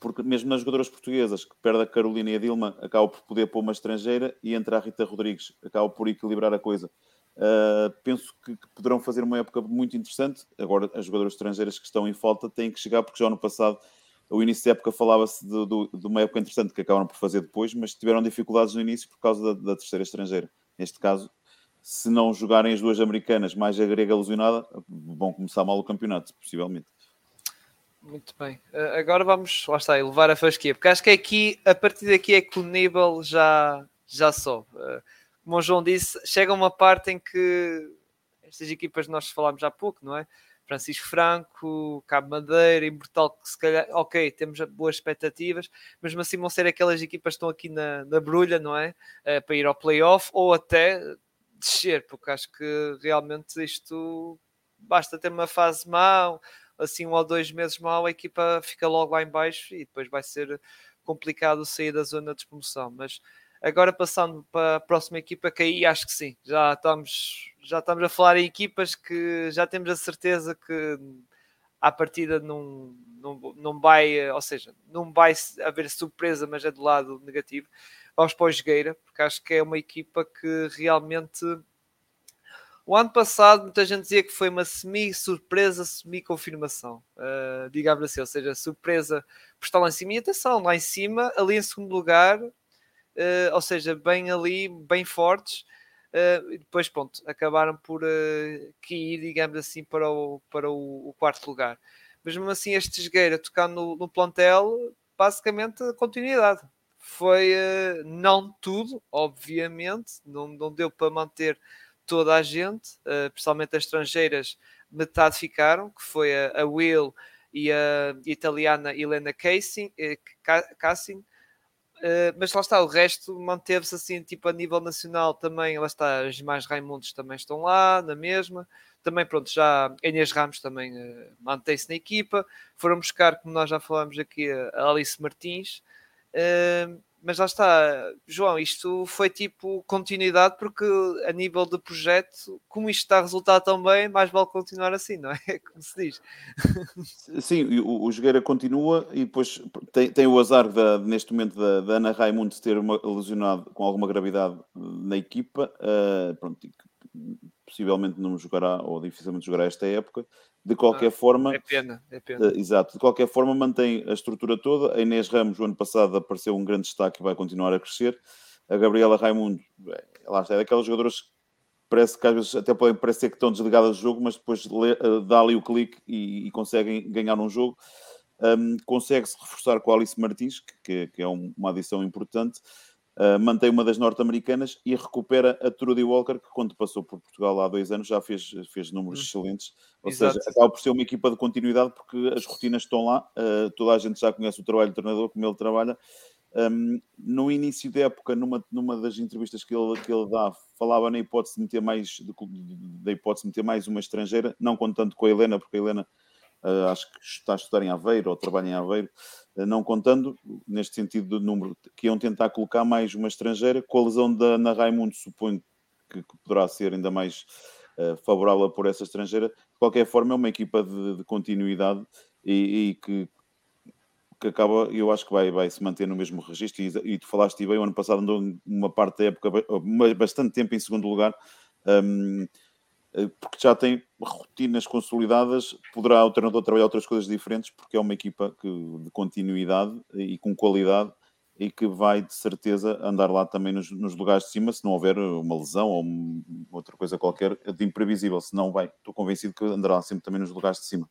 S2: Porque mesmo nas jogadoras portuguesas, que perde a Carolina e a Dilma, acaba por poder pôr uma estrangeira e entra a Rita Rodrigues, acaba por equilibrar a coisa. Uh, penso que, que, poderão fazer uma época muito interessante. Agora, as jogadoras estrangeiras que estão em falta têm que chegar, porque já no passado o início da época falava-se de, de, de, uma época interessante que acabaram por fazer depois, mas tiveram dificuldades no início por causa da, da, terceira estrangeira. Neste caso, se não jogarem as duas americanas mais a grega lesionada, vão começar mal o campeonato, possivelmente.
S1: Muito bem. Uh, agora vamos, lá está, elevar a fasquia, porque acho que aqui, a partir daqui é que o nível já, já sobe. Uh, como o João disse, chega uma parte em que estas equipas nós falámos há pouco, não é? Francisco Franco, Cabo Madeira, Imortal, que se calhar, ok, temos boas expectativas, mas mesmo assim vão ser aquelas equipas que estão aqui na, na brulha, não é? Uh, para ir ao playoff ou até descer, porque acho que realmente isto basta ter uma fase má, assim um ou dois meses mal, a equipa fica logo lá em baixo e depois vai ser complicado sair da zona de promoção. Mas Agora passando para a próxima equipa, que aí acho que sim, já estamos, já estamos a falar em equipas que já temos a certeza que à partida não, não, não vai, ou seja, não vai haver surpresa, mas é do lado negativo. Vamos para o Jogueira, porque acho que é uma equipa que realmente. O ano passado, muita gente dizia que foi uma semi-surpresa, semi-confirmação, uh, digamos assim, ou seja, surpresa por estar lá em cima. E atenção, lá em cima, ali em segundo lugar, uh, ou seja, bem ali, bem fortes. Uh, e depois, pronto, acabaram por uh, cair, digamos assim, para o, para o, o quarto lugar. Mas mesmo assim, este Esgueira tocar no, no plantel, basicamente, continuidade. Foi uh, não tudo, obviamente, não, não deu para manter toda a gente, uh, principalmente as estrangeiras, metade ficaram, que foi a, a Will e a italiana Helena Cassin, Cassin Uh, mas lá está, o resto manteve-se assim, tipo a nível nacional também, lá está, as mais Raimundos também estão lá, na mesma. Também, pronto, já Inês Ramos também uh, mantém-se na equipa. Foram buscar, como nós já falamos aqui, a Alice Martins. Uh, mas lá está, João, isto foi tipo continuidade, porque a nível de projeto, como isto está a resultar tão bem, mais vale continuar assim, não é? Como se diz.
S2: Sim, o, o Jogueira continua e depois tem, tem o azar da, neste momento da, da Ana Raimundo ter uma, lesionado com alguma gravidade na equipa, uh, pronto, possivelmente não jogará ou dificilmente jogará esta época. De qualquer ah, forma.
S1: É pena, é pena.
S2: Uh, exato, de qualquer forma, mantém a estrutura toda. A Inês Ramos, o ano passado, apareceu um grande destaque e vai continuar a crescer. A Gabriela Raimundo, lá está, é daquelas jogadoras que parece que às vezes até podem parecer que estão desligadas do jogo, mas depois uh, dá ali o clique e, e conseguem ganhar um jogo. Um, Consegue-se reforçar com a Alice Martins, que, que é um, uma adição importante. Uh, mantém uma das norte-americanas e recupera a Trudy Walker, que quando passou por Portugal há dois anos já fez, fez números hum. excelentes. Ou Exato. seja, acaba por ser uma equipa de continuidade porque as rotinas estão lá, uh, toda a gente já conhece o trabalho do treinador, como ele trabalha. Um, no início da época, numa, numa das entrevistas que ele, que ele dá, falava na hipótese de meter mais, da hipótese de meter mais uma estrangeira, não contando com a Helena, porque a Helena acho que está a estudar em Aveiro ou trabalha em Aveiro, uh, não contando, neste sentido do número, que iam tentar colocar mais uma estrangeira, com a lesão da Ana Raimundo, suponho que, que poderá ser ainda mais uh, favorável por essa estrangeira. De qualquer forma, é uma equipa de, de continuidade e, e que, que acaba, eu acho que vai, vai se manter no mesmo registro. E, e tu falaste bem, o ano passado andou uma parte da época bastante tempo em segundo lugar. Um, porque já tem rotinas consolidadas, poderá o treinador trabalhar outras coisas diferentes, porque é uma equipa que, de continuidade e com qualidade e que vai de certeza andar lá também nos, nos lugares de cima, se não houver uma lesão ou um, outra coisa qualquer de imprevisível, se não vai, estou convencido que andará sempre também nos lugares de cima.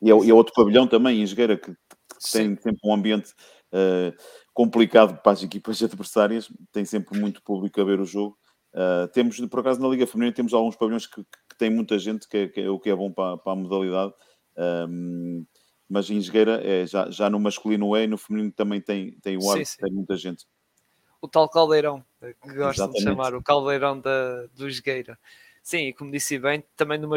S2: E é, e é outro pavilhão também, em Jogueira, que, que tem sempre um ambiente uh, complicado para as equipas adversárias, tem sempre muito público a ver o jogo. Uh, temos, por acaso, na Liga Feminina, temos alguns pavilhões que, que têm muita gente, que é, que é, o que é bom para, para a modalidade. Um, mas em Esgueira, é, já, já no masculino é, e no feminino também tem, tem o ar, tem muita gente.
S1: O tal caldeirão, que gostam de chamar, o caldeirão da, do Esgueira. Sim, como disse bem, também no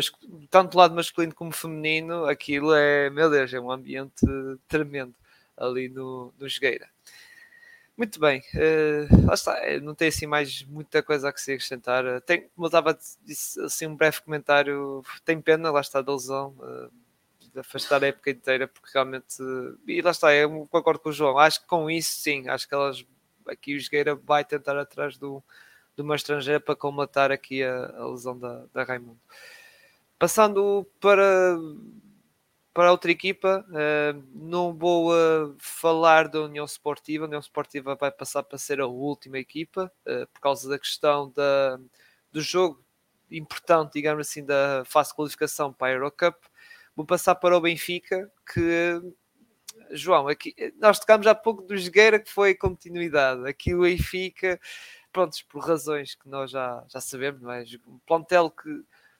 S1: tanto do lado masculino como feminino, aquilo é, meu Deus, é um ambiente tremendo ali no, no Jogueira. Muito bem, uh, lá está, eh, não tem assim mais muita coisa a que se acrescentar. Eh, tem, como eu estava assim um breve comentário, tem pena, lá está da lesão, uh, de afastar a época inteira, porque realmente, uh, e lá está, eu concordo com o João, acho que com isso sim, acho que elas, aqui o Jogueira vai tentar atrás do, de uma estrangeira para colmatar aqui a, a lesão da, da Raimundo. Passando para para outra equipa, uh, não vou uh, falar da União Esportiva. A União Esportiva vai passar para ser a última equipa uh, por causa da questão da, do jogo importante, digamos assim, da fase de qualificação para a Eurocup. Vou passar para o Benfica, que João, aqui nós tocámos há pouco do Jogueira, que foi continuidade. Aqui o Benfica, prontos, por razões que nós já, já sabemos, não é? Um plantel que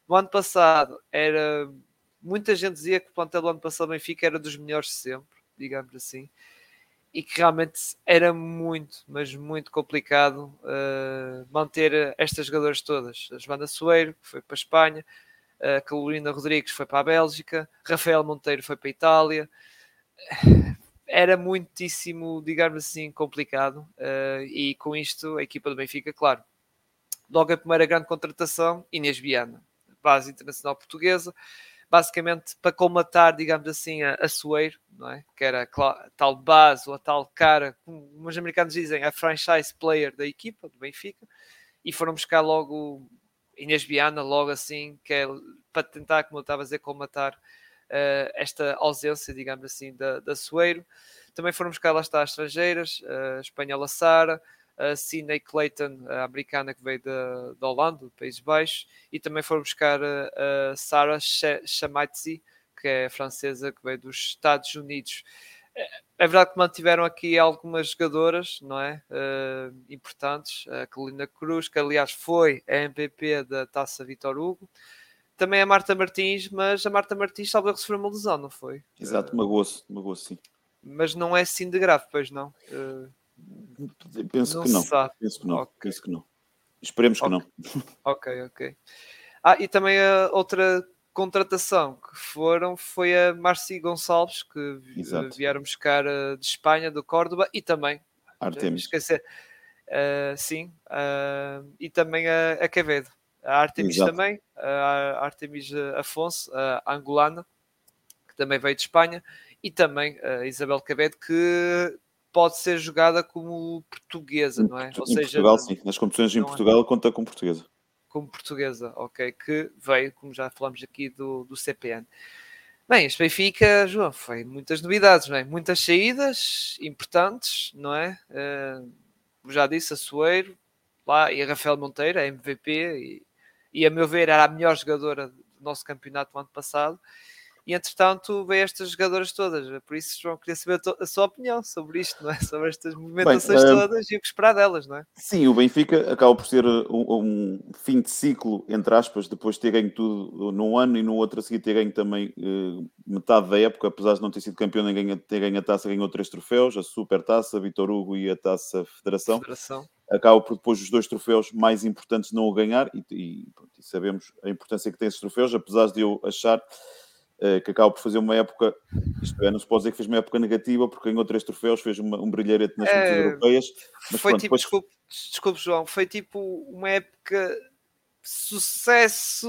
S1: no ano passado era muita gente dizia que o plantel do ano passado do Benfica era dos melhores sempre, digamos assim, e que realmente era muito, mas muito complicado uh, manter estas jogadoras todas. A Joana Soeiro, que foi para a Espanha, a Carolina Rodrigues foi para a Bélgica, Rafael Monteiro foi para a Itália. Era muitíssimo, digamos assim, complicado, uh, e com isto a equipa do Benfica, claro, logo a primeira grande contratação, Inês Viana, base internacional portuguesa, basicamente para colmatar, digamos assim, a, a Soeiro, não é? que era a tal base ou a tal cara, como os americanos dizem, a franchise player da equipa, do Benfica, e foram buscar logo Inês Viana, logo assim, que é para tentar, como eu estava a dizer, colmatar uh, esta ausência, digamos assim, da, da Soeiro. Também foram buscar lá está as estrangeiras, a espanhola Sara, a Sidney Clayton, a americana que veio da, da Holanda, do País Baixo, e também foram buscar a, a Sarah Chamaitzi, que é francesa, que veio dos Estados Unidos. É, é verdade que mantiveram aqui algumas jogadoras, não é? Uh, importantes. A Carolina Cruz, que aliás foi a MVP da Taça Vitor Hugo. Também a Marta Martins, mas a Marta Martins talvez sofreu uma lesão, não foi?
S2: Exato, magoou-se, magoou-se sim.
S1: Mas não é assim de grave, pois não? Uh,
S2: Penso não que não. Sabe. Penso que não. Okay. Penso que não. Esperemos
S1: okay.
S2: que não.
S1: Ok, ok. Ah, e também a outra contratação que foram foi a Marci Gonçalves, que Exato. vieram buscar eh, de Espanha, do Córdoba, e também
S2: Artemis.
S1: Esquecer, uh, sim, uh, e também a, a Quevedo. A Artemis Exato. também, a Artemis Afonso, a angolana, que também veio de Espanha, e também a Isabel Quevedo, que pode ser jogada como portuguesa, não é?
S2: Ou em seja, Portugal, sim. Nas competições em é? Portugal é... conta com portuguesa.
S1: Como portuguesa, ok. Que veio, como já falamos aqui, do, do CPN. Bem, este Benfica, João, foi muitas novidades, não é? Muitas saídas importantes, não é? Uh, já disse, a Soeiro, lá, e a Rafael Monteiro, a MVP, e, e a meu ver era a melhor jogadora do nosso campeonato no ano passado e entretanto vê estas jogadoras todas. Por isso, João, queria saber a, sua opinião sobre isto, não é? Sobre estas movimentações Bem, todas e o que esperar delas, não é?
S2: Sim, o Benfica acaba por ser um, um, fim de ciclo, entre aspas, depois de ter ganho tudo num ano e no outro a seguir ter ganho também uh, metade da época, apesar de não ter sido campeão nem ganha, ter ganho a taça, ganhou três troféus, a Super Taça, a Vitor Hugo e a Taça Federação. Federação. Acaba por depois os dois troféus mais importantes não o ganhar e, e, e sabemos a importância que tem esses troféus, apesar de eu achar eh, que acaba por fazer uma época, isto é, não se pode dizer que fez uma época negativa, porque ganhou três troféus, fez uma, um brilharete nas é, europeias.
S1: Mas foi pronto, tipo, depois... desculpe, desculpe, João, foi tipo uma época sucesso,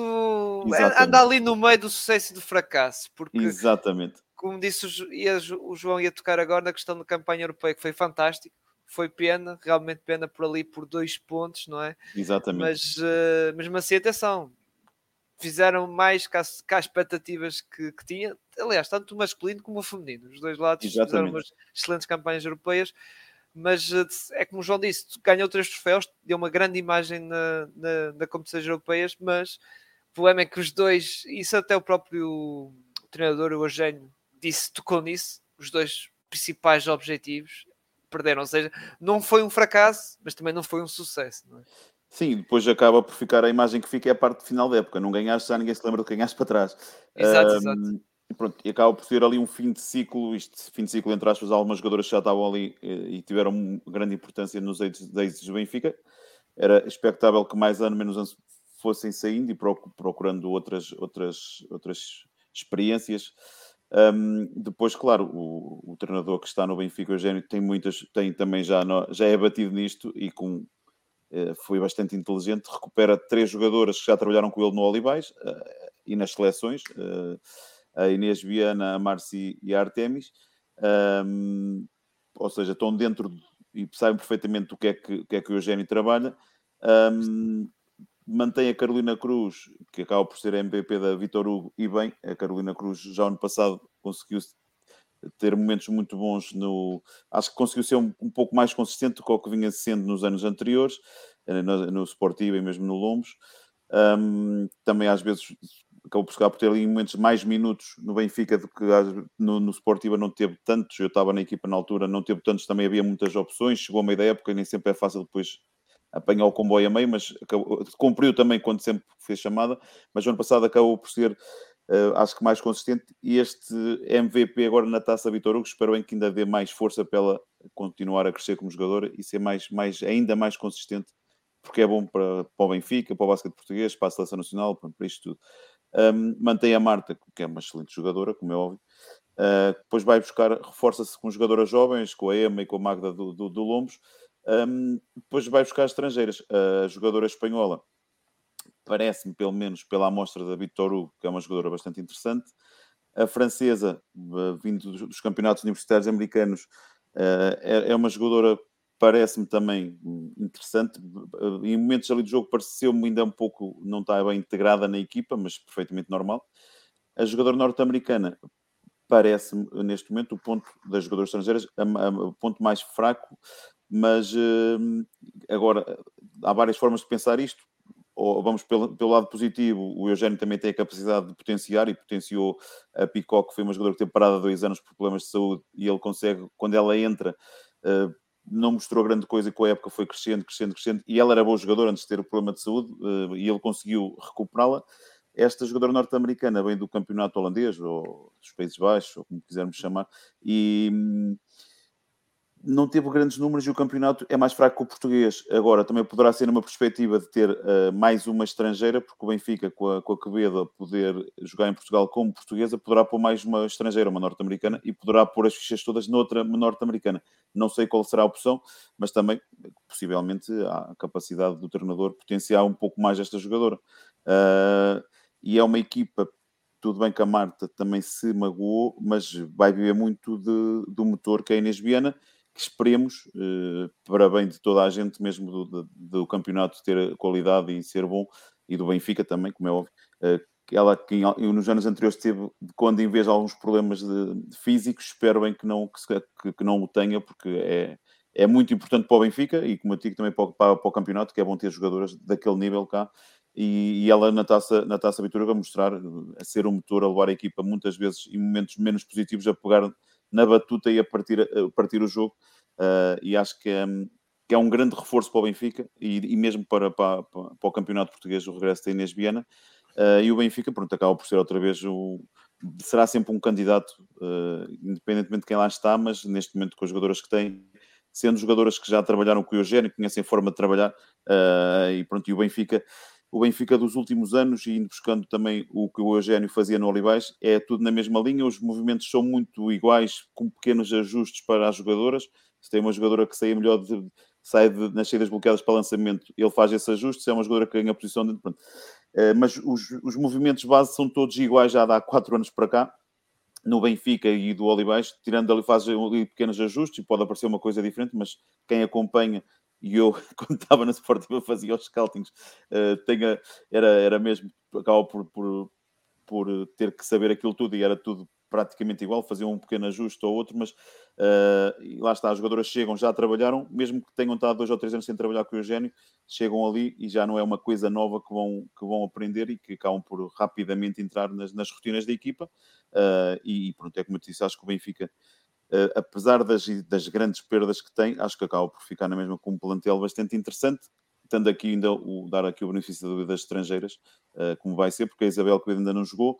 S1: Exatamente. anda ali no meio do sucesso e do fracasso, porque
S2: Exatamente.
S1: como disse o, o João ia tocar agora na questão da campanha europeia, que foi fantástico, foi pena, realmente pena por ali por dois pontos, não é?
S2: Exatamente.
S1: Mas uh, mesmo assim, atenção, fizeram mais que as, que as expectativas que, que, tinha, aliás, tanto o masculino como o feminino, os dois lados Exatamente. fizeram umas excelentes campanhas europeias, mas eh, é como o João disse, ganhou três troféus, deu uma grande imagem na, na, na competições europeias, mas o problema é que os dois, isso até o próprio treinador, o Eugênio, disse, tocou nisso, os dois principais objetivos perderam. Ou seja, não foi um fracasso, mas também não foi um sucesso. É?
S2: Sim, depois acaba por ficar a imagem que fica é a parte final da época. Não ganhaste, já ninguém se lembra de ganhaste para trás.
S1: Exato, um, exato.
S2: E, pronto, e acaba por ser ali um fim de ciclo, isto, fim de ciclo entre aspas, algumas jogadoras já estavam ali e, eh, e tiveram grande importância nos êxitos do Benfica. Era expectável que mais ano, menos ano fossem saindo e procurando outras, outras, outras experiências. Um, depois, claro, o, o, treinador que está no Benfica, Eugênio, tem muitas, tem também já, no, já é batido nisto e com, foi bastante inteligente. Recupera três jogadoras que já trabalharam com ele no Olivais uh, e nas seleções: uh, a Inês Viana, a Marci e a Artemis. Ou seja, estão dentro de, e sabem perfeitamente do que é que, que, é que o Eugênio trabalha. Mantém a Carolina Cruz, que acaba por ser a MVP da Vitor Hugo, e bem, a Carolina Cruz já ano passado conseguiu ter momentos muito bons no. Acho que conseguiu ser um, um pouco mais consistente do que o que vinha sendo nos anos anteriores, eh, no, no Sportivo e mesmo no Lombos. Um, também às vezes acabou por chegar por ter ali momentos mais minutos no Benfica do que no, no Sportiva não teve tantos. Eu estava na equipa na altura, não teve tantos, também havia muitas opções. Chegou a meio da época nem sempre é fácil depois apanhar o comboio a meio, mas acabou, cumpriu também quando sempre fez chamada, mas ano passado acabou por ser, uh, acho que mais consistente, e este MVP agora na Taça Vitor Hugo, espero bem que ainda dê mais força para ela continuar a crescer como jogadora e ser mais, mais, ainda mais consistente, porque é bom para, para o Benfica, para o basquete português, para a Seleção Nacional, para, para isto tudo. Um, mantém a Marta, que é uma excelente jogadora, como é óbvio, Uh, depois vai buscar, reforça-se com jogadoras jovens, com a Ema e com a Magda do, do, do Lombos, um, depois vai buscar estrangeiras. A jogadora espanhola parece-me, pelo menos pela amostra da Vitor Hugo, que é uma jogadora bastante interessante. A francesa, vindo dos campeonatos universitários americanos, é, é uma jogadora, parece-me também interessante. Em momentos ali do jogo pareceu-me ainda um pouco, não está bem integrada na equipa, mas perfeitamente normal. A jogadora norte-americana parece-me, neste momento, o ponto das jogadoras estrangeiras, o ponto mais fraco mas hum, agora há várias formas de pensar isto. Ou vamos pelo, pelo, lado positivo, o Eugênio também tem a capacidade de potenciar e potenciou a Picó, que foi uma jogadora que teve parada dois anos por problemas de saúde, e ele consegue, quando ela entra, uh, não mostrou grande coisa e com a época foi crescendo, crescendo, crescendo, e ela era boa jogadora antes de ter o problema de saúde, uh, e ele conseguiu recuperá-la. Esta jogadora norte-americana vem do campeonato holandês, ou dos Países Baixos, ou como quisermos chamar, e hum, não teve grandes números e o campeonato é mais fraco que o português. Agora, também poderá ser uma perspectiva de ter uh, mais uma estrangeira, porque o Benfica, com a, com a Quevedo, a poder jogar em Portugal como portuguesa, poderá pôr mais uma estrangeira, uma norte-americana, e poderá pôr as fichas todas noutra norte-americana. Não sei qual será a opção, mas também, possivelmente, há a capacidade do treinador potenciar um pouco mais esta jogadora. Uh, e é uma equipa tudo bem que a Marta também se magoou, mas vai viver muito de, do motor que é a Inês Viana esperemos, eh, para bem de toda a gente, mesmo do, do, campeonato ter qualidade e ser bom, e do Benfica também, como é óbvio, eh, ela que nos anos anteriores teve, quando em vez de alguns problemas de, de físicos, espero bem que não, que, que, não o tenha, porque é, é muito importante para o Benfica e, como eu digo, também para, para, para o campeonato, que é bom ter jogadoras daquele nível cá. E, e, ela na taça, na taça Vitória a mostrar, a ser um motor, a levar a equipa muitas vezes em momentos menos positivos, a pegar na batuta e a partir, a partir o jogo. Uh, e acho que é, que é um grande reforço para o Benfica e, e mesmo para, para, para, o campeonato português, o regresso da Inês Viana. Uh, e o Benfica, pronto, acaba por ser outra vez o. Será sempre um candidato, uh, independentemente de quem lá está, mas neste momento com as jogadoras que tem, sendo jogadoras que já trabalharam com o Eugênio, conhecem a forma de trabalhar, e pronto, e o Benfica o Benfica dos últimos anos e indo buscando também o que o Eugênio fazia no Olivais, é tudo na mesma linha, os movimentos são muito iguais, com pequenos ajustes para as jogadoras. Se tem uma jogadora que saia melhor de, sai de, nas saídas bloqueadas para lançamento, ele faz esse ajuste, se é uma jogadora que ganha posição pronto. Uh, mas os, os movimentos base são todos iguais já há quatro anos para cá, no Benfica e do Olivais, tirando ali faz ali pequenos ajustes e pode aparecer uma coisa diferente, mas quem acompanha e eu, quando estava na Sportiva, fazia os scoutings, uh, tenha, era, era mesmo, acaba por, por, por ter que saber aquilo tudo e era tudo praticamente igual, faziam um pequeno ajuste ou outro, mas uh, lá está, as jogadoras chegam, já trabalharam, mesmo que tenham estado dois ou três anos sem trabalhar com o Eugênio, chegam ali e já não é uma coisa nova que vão, que vão aprender e que acabam por rapidamente entrar nas, nas rotinas da equipa. Uh, e pronto, é como eu disse, acho que o Benfica uh, apesar das, das grandes perdas que tem, acho que acaba por ficar na mesma com um plantel bastante interessante, tendo aqui ainda o, dar aqui o benefício da das estrangeiras, uh, como vai ser, porque a Isabel que ainda não jogou,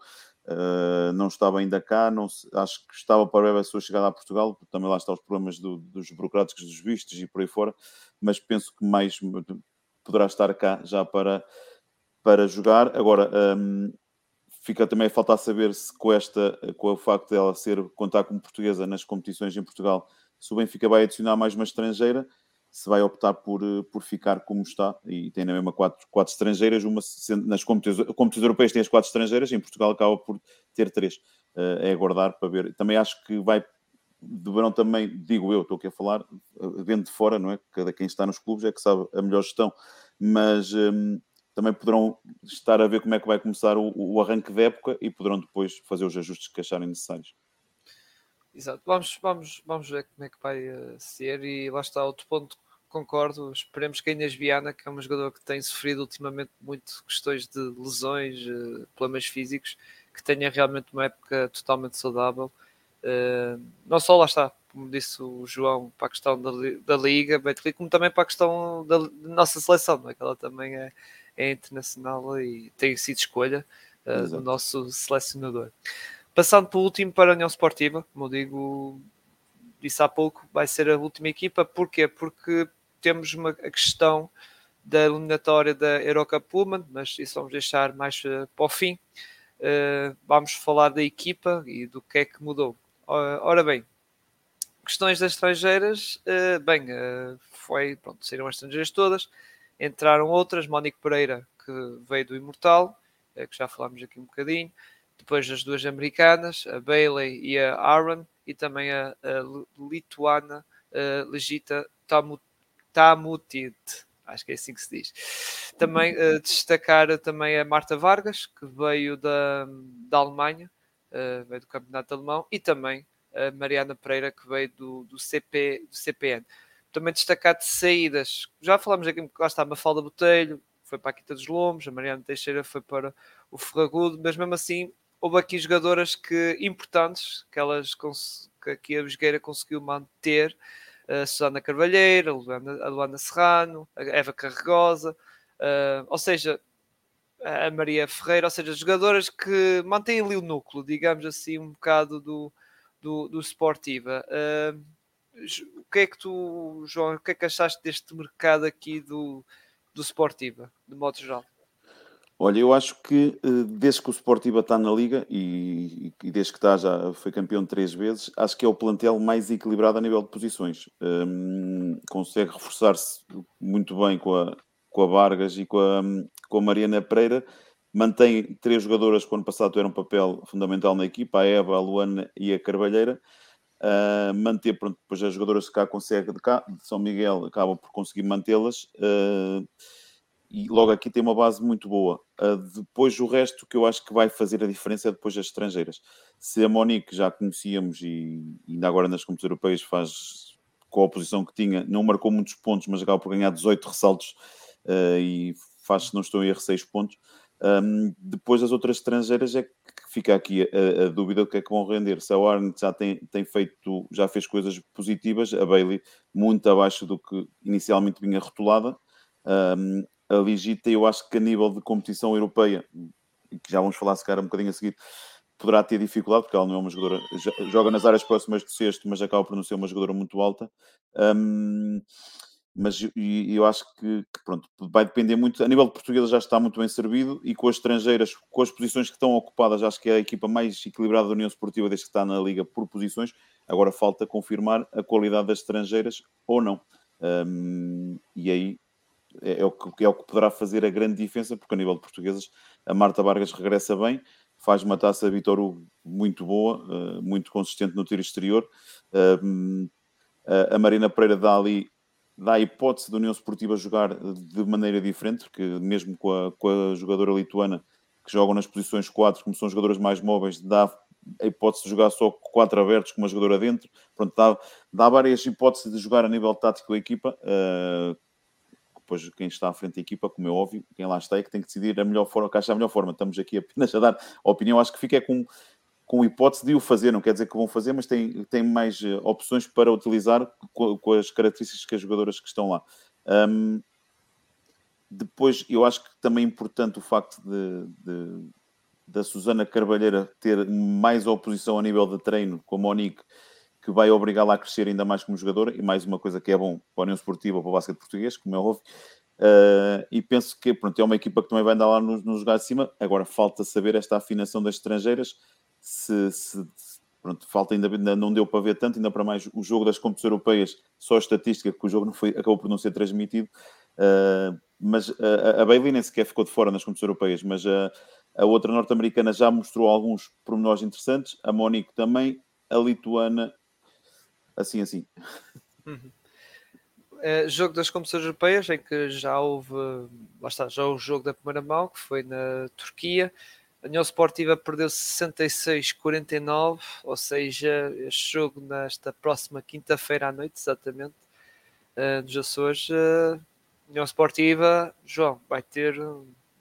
S2: uh, não estava ainda cá, não se, acho que estava para a sua chegada a Portugal, porque também lá estão os problemas do, dos burocráticos dos vistos e por aí fora, mas penso que mais poderá estar cá já para, para jogar. Agora, um, fica também a faltar saber se com esta, com o facto dela ser contar como portuguesa nas competições em Portugal, se o Benfica vai adicionar mais uma estrangeira, se vai optar por, por ficar como está, e tem na mesma quatro, quatro estrangeiras, uma nas competições, competições europeias tem as quatro estrangeiras, em Portugal acaba por ter três. Uh, é aguardar para ver. Também acho que vai deverão também, digo eu, estou aqui a falar, vendo de fora, não é? Cada quem está nos clubes é que sabe a melhor gestão, mas um, também poderão estar a ver como é que vai começar o, o, arranque da época e poderão depois fazer os ajustes que acharem necessários.
S1: Exato, vamos, vamos, vamos ver como é que vai uh, ser e lá está outro ponto, concordo, esperemos que a Inês Viana, que é uma jogadora que tem sofrido ultimamente muito questões de lesões, uh, problemas físicos, que tenha realmente uma época totalmente saudável Uh, não só lá está, como disse o João, para a questão da, da Liga, como também para a questão da, da nossa seleção, não é? que ela também é, é internacional e tem sido escolha uh, do nosso selecionador. Passando para o último para a União Esportiva, como eu digo, disse há pouco, vai ser a última equipa, porquê? Porque temos uma a questão da eliminatória da Eurocup Pullman, mas isso vamos deixar mais uh, para o fim. Uh, vamos falar da equipa e do que é que mudou. Ora bem, questões das estrangeiras, uh, bem, foi, pronto, saíram as estrangeiras todas, entraram outras, Mónica Pereira, que veio do Imortal, uh, que já falámos aqui um bocadinho, depois as duas americanas, a Bailey e a Aaron, e também a, a lituana Legita Tamutid, acho que é assim que se diz. Também destacar também a Marta Vargas, que veio da, da Alemanha, uh, veio do Campeonato Alemão, e também a Mariana Pereira, que veio do, do, CP, do CPN. Também destacar de saídas, já falámos aqui, lá está a Mafalda Botelho, foi para a Quinta dos Lombos, a Mariana Teixeira foi para o Ferragudo, mas mesmo assim houve aqui jogadoras que, importantes que, elas, que aqui a Vesgueira conseguiu manter, a Susana Carvalheira, a Luana, a Luana Serrano, a Eva Carregosa, uh, ou seja, a Maria Ferreira, ou seja, jogadoras que mantêm ali o núcleo, digamos assim, um bocado do, do, do Sportiva. Uh, o que é que tu, João, o que é que achaste deste mercado aqui do, do Sportiva, de modo geral?
S2: Olha, eu acho que eh, desde que o Sportiva está na Liga e, e, desde que está já foi campeão três vezes, acho que é o plantel mais equilibrado a nível de posições. Um, consegue reforçar-se muito bem com a, com a Vargas e com a, com a Mariana Pereira, mantém três jogadoras que o ano passado tiveram um papel fundamental na equipa, a Eva, a Luana e a Carvalheira. Uh, manter, pronto, depois as jogadoras que cá consegue de cá, de São Miguel, acabam por conseguir mantê-las. Uh, e logo aqui tem uma base muito boa. Uh, depois o resto que eu acho que vai fazer a diferença é depois as estrangeiras. Se a Monique já conhecíamos e, ainda agora nas competições europeias faz com a oposição que tinha, não marcou muitos pontos, mas acaba por ganhar 18 ressaltos e faz, se não estou em erro, 6 pontos. Um, depois as outras estrangeiras é que fica aqui a, a, dúvida do que é que vão render. Se a Warren já tem, tem feito, já fez coisas positivas, a Bailey muito abaixo do que inicialmente vinha rotulada. Um, a Ligita, eu acho que a nível de competição europeia, que já vamos falar se calhar um bocadinho a seguir, poderá ter dificuldade, porque ela não é uma jogadora, joga nas áreas próximas do sexto, mas acaba por não ser uma jogadora muito alta. Um, mas eu acho que, que, pronto, vai depender muito. A nível de portuguesa já está muito bem servido e com as estrangeiras, com as posições que estão ocupadas, acho que é a equipa mais equilibrada da União Esportiva desde que está na Liga por posições. Agora falta confirmar a qualidade das estrangeiras ou não. Um, e aí é, é, o que, é o que poderá fazer a grande diferença, porque a nível de portuguesas, a Marta Vargas regressa bem, faz uma taça Vitor Hugo muito boa, uh, muito consistente no tiro exterior. A Marina Pereira dá ali dá a hipótese da União Esportiva jogar de maneira diferente, porque mesmo com a, com a jogadora lituana que jogam nas posições 4, como são jogadoras mais móveis, dá a hipótese de jogar só 4 abertos com uma jogadora dentro. Pronto, dá, dá várias hipóteses de jogar a nível tático a equipa. Uh, depois quem está à frente da equipa, como é óbvio, quem lá está é que tem que decidir a melhor forma, que acha a melhor forma. Estamos aqui apenas a dar a opinião. Acho que fica com com hipótese de o fazer, não quer dizer que vão fazer, mas têm, têm mais uh, opções para utilizar com, com, as características que as jogadoras que estão lá. Um, depois, eu acho que também é importante o facto de, de, da Susana Carvalheira ter mais oposição a nível de treino com a Monique, que vai obrigá-la a crescer ainda mais como jogadora, e mais uma coisa que é bom para a União Esportiva, para o basquete português, como é óbvio, uh, e penso que pronto, é uma equipa que também vai andar lá nos, nos lugares de cima, agora falta saber esta afinação das estrangeiras, se, se pronto, falta ainda, ainda, não deu para ver tanto, ainda para mais o jogo das competições europeias, só a estatística que o jogo não foi, acabou por não ser transmitido, uh, mas a, a Bailey nem sequer ficou de fora nas competições europeias, mas a, a outra norte-americana já mostrou alguns pormenores interessantes, a Monique também, a lituana, assim, assim.
S1: Uhum. É, jogo das competições europeias, em que já houve, lá está, já o jogo da primeira mão, que foi na Turquia. A União Sportiva perdeu 66-49, ou seja, este jogo nesta próxima quinta-feira à noite, exatamente, uh, dos Açores. Uh, União Sportiva, João, vai ter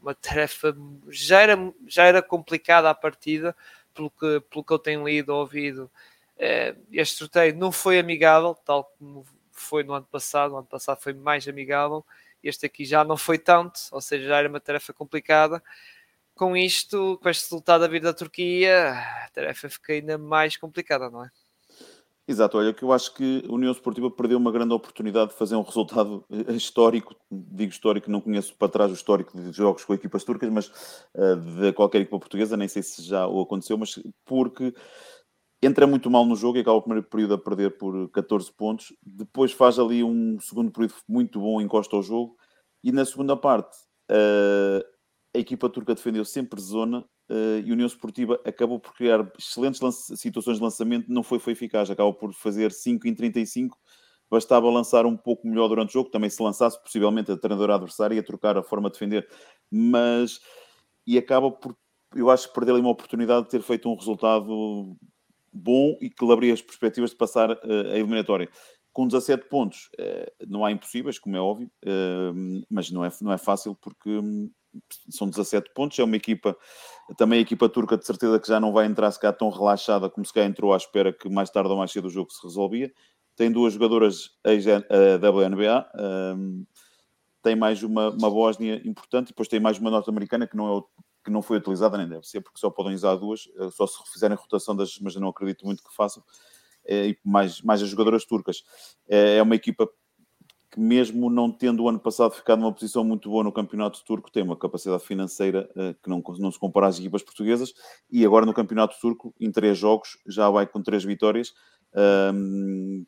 S1: uma tarefa. Já era, já era complicada a partida, pelo que, pelo que eu tenho lido, ouvido. Eh, este sorteio não foi amigável, tal como foi no ano passado. O ano passado foi mais amigável. Este aqui já não foi tanto, ou seja, já era uma tarefa complicada. Com isto, com este resultado a vir da Turquia, a tarefa fica ainda mais complicada, não é?
S2: Exato, olha, que eu acho que a União Esportiva perdeu uma grande oportunidade de fazer um resultado eh, histórico, digo histórico, não conheço para trás o histórico de jogos com equipas turcas, mas uh, de qualquer equipa portuguesa, nem sei se já o aconteceu, mas porque entra muito mal no jogo e acaba o primeiro período a perder por 14 pontos, depois faz ali um segundo período muito bom, encosta ao jogo, e na segunda parte uh, a equipa turca defendeu sempre zona, uh, e a União Esportiva acabou por criar excelentes situações de lançamento, não foi, foi eficaz, acabou por fazer 5 em 35, bastava lançar um pouco melhor durante o jogo, também se lançasse possivelmente a treinadora adversária ia trocar a forma de defender, mas e acaba por, eu acho que perder ali uma oportunidade de ter feito um resultado bom e que lhe abria as perspectivas de passar uh, a eliminatória. Com 17 pontos, uh, não há impossíveis, como é óbvio, mas não é, não é fácil porque hum, são 17 pontos. É uma equipa, também a equipa turca, de certeza que já não vai entrar se cá tão relaxada como se cá entrou à espera que mais tarde ou mais cedo o jogo se resolvia. Tem duas jogadoras ex-WNBA, um, tem mais uma, uma Bósnia importante depois tem mais uma norte-americana que não, é, que não foi utilizada, nem deve ser, porque só podem usar duas, eh, só se fizerem rotação das, mas não acredito muito que façam. É, e mais, mais as jogadoras turcas. É uma equipa que mesmo não tendo o ano passado ficado numa posição muito boa no campeonato turco, tem uma capacidade financeira uh, que não, não se compara às equipas portuguesas, e agora no campeonato turco, em três jogos, já vai com três vitórias, um,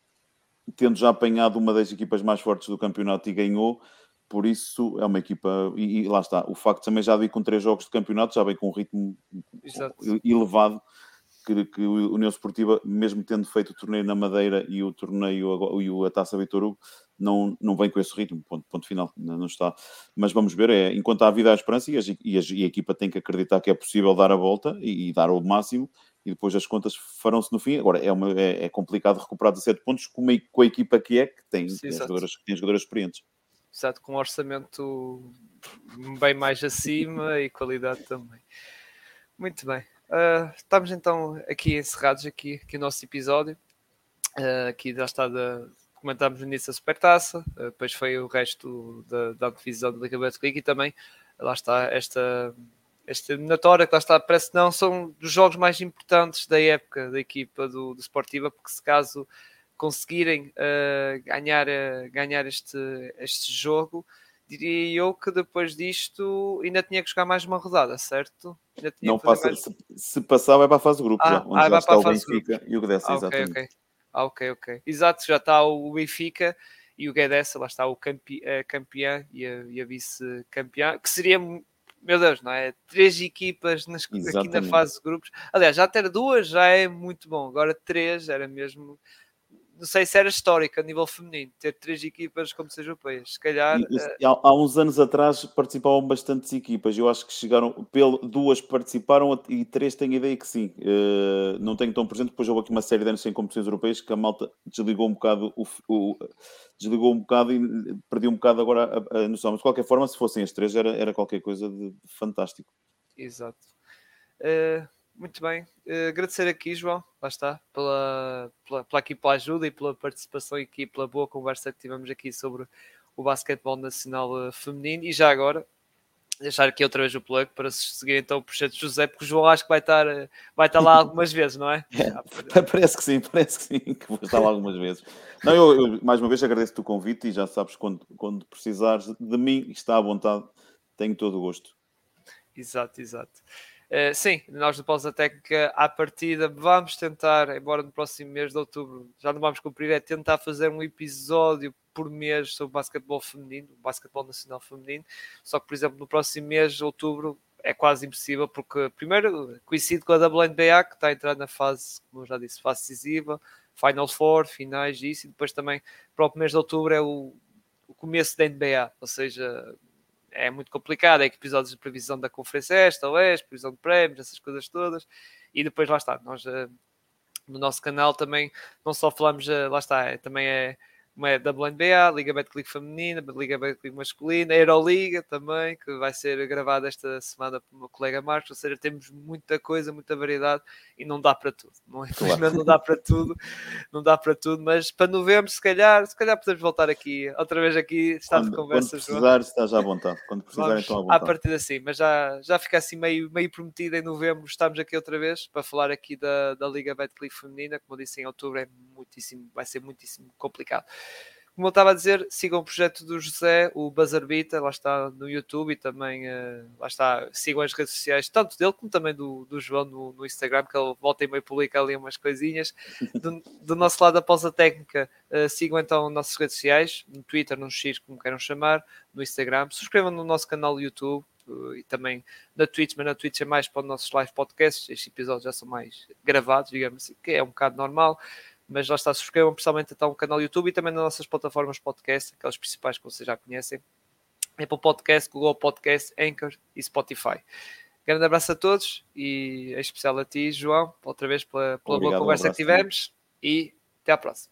S2: tendo já apanhado uma das equipas mais fortes do campeonato e ganhou, por isso é uma equipa, e, e lá está, o facto também já vir com três jogos de campeonato, já vem com um ritmo Exato. elevado, que, que a União Esportiva, mesmo tendo feito o torneio na Madeira e o torneio e a Taça Vitor Hugo, não, não vem com esse ritmo, ponto, ponto final, não está. Mas vamos ver, é, enquanto há vida há esperança e a, e, a, e a, equipa tem que acreditar que é possível dar a volta e, e dar o máximo, e depois as contas farão-se no fim. Agora, é, uma, é, é complicado recuperar 17 pontos com, uma, com a equipa que é, que tem, Sim, tem, jogadoras, tem jogadoras experientes.
S1: Exato, com um orçamento bem mais acima e qualidade também. Muito bem. Uh, estamos então aqui encerrados aqui, aqui o nosso episódio. Uh, aqui já está de, comentámos no início da Supertaça, uh, depois foi o resto da, da divisão da Liga Betclic e também lá está esta, esta eliminatória que lá está, parece que não são dos jogos mais importantes da época da equipa do, do Sportiva, porque se caso conseguirem uh, ganhar, ganhar este, este jogo, diria eu que depois disto ainda tinha que jogar mais uma rodada, certo?
S2: Não passa, mais... se, se, passar vai para a fase de grupo, ah, já, onde ah, já está o Benfica e o Gdessa,
S1: ah,
S2: exatamente.
S1: Okay, okay. Ah, ok, ok. Exato, já está o Benfica e o Guedes, lá está o campe, a campeã e a, a vice-campeã, que seria, meu Deus, não é? Três equipas nas, aqui na fase de grupos. Aliás, já ter duas já é muito bom, agora três era mesmo não sei se era histórico a nível feminino, ter três equipas como seja europeias. Se calhar. E,
S2: e, há, há, uns anos atrás participavam bastantes equipas. Eu acho que chegaram, pelo, duas participaram e três têm ideia que sim. Uh, não tenho tão presente, depois houve aqui uma série de anos sem competições europeias que a malta desligou um bocado o, o desligou um bocado e perdeu um bocado agora a, a, noção. Mas de qualquer forma, se fossem as três, era, era qualquer coisa de, de fantástico.
S1: Exato. Uh muito bem. Uh, agradecer aqui, João, lá está, pela, pela, pela, aqui pela ajuda e pela participação e aqui pela boa conversa que tivemos aqui sobre o basquetebol nacional uh, feminino. E já agora, deixar aqui outra vez o plug para se seguir então o projeto José, porque o João acho que vai estar, uh, vai estar lá algumas vezes, não é?
S2: é parece que sim, parece que sim, que vou estar lá algumas vezes. Não, eu, eu mais uma vez agradeço-te o convite e já sabes, quando, quando precisares de mim, está à vontade, tenho todo o gosto.
S1: Exato, exato. Uh, sim, nós do Pausa Técnica à partida vamos tentar, embora no próximo mês de outubro já não vamos cumprir, é tentar fazer um episódio por mês sobre basquetebol feminino, basquetebol nacional feminino. Só que, por exemplo, no próximo mês de outubro é quase impossível, porque primeiro coincide com a WNBA, que está a entrar na fase, como já disse, fase decisiva, Final Four, finais, isso, e depois também, o próprio mês de outubro é o, o começo da NBA, ou seja, é muito complicado, é que episódios de previsão da Conferência Esta, Oeste, previsão de prémios, essas coisas todas, e depois lá está, nós uh, no nosso canal também não só falamos, uh, lá está, é, também é uma é WNBA, Liga Betclic Feminina, Liga Betclic Masculina, Euroliga também, que vai ser gravada esta semana pelo meu colega Marcos, ou seja, temos muita coisa, muita variedade e não dá para tudo, não, é? claro. não dá para tudo, não dá para tudo, mas para novembro, se calhar, se calhar podemos voltar aqui, outra vez aqui, está de conversa.
S2: Quando precisar, estás à vontade, quando precisar, Vamos, então à vontade.
S1: A partir assim, mas já, já fica assim meio, meio prometido em novembro, estamos aqui outra vez para falar aqui da, da Liga Betclic Feminina, como eu disse em outubro, é muitíssimo, vai ser muitíssimo complicado. Como eu estava a dizer, sigam o projeto do José, o Buzzarbita, lá está no YouTube e também uh, lá está, sigam as redes sociais, tanto dele como também do, do João no, no Instagram, que ele volta e meio publica ali umas coisinhas. Do, do nosso lado, após a técnica, uh, sigam então nossas redes sociais, no Twitter, no X, como queiram chamar, no Instagram, subscrevam no nosso canal do YouTube, uh, e também na Twitch, mas na Twitch é mais para os nossos live podcasts. Estes episódios já são mais gravados, digamos assim, que é um bocado normal mas lá está, subscrevam principalmente então o canal do YouTube e também nas nossas plataformas podcast, aquelas principais que vocês já conhecem, Apple Podcast, Google Podcast, Anchor e Spotify. Grande abraço a todos e em especial a ti, João, outra vez pela, pela boa conversa um que tivemos e até à próxima.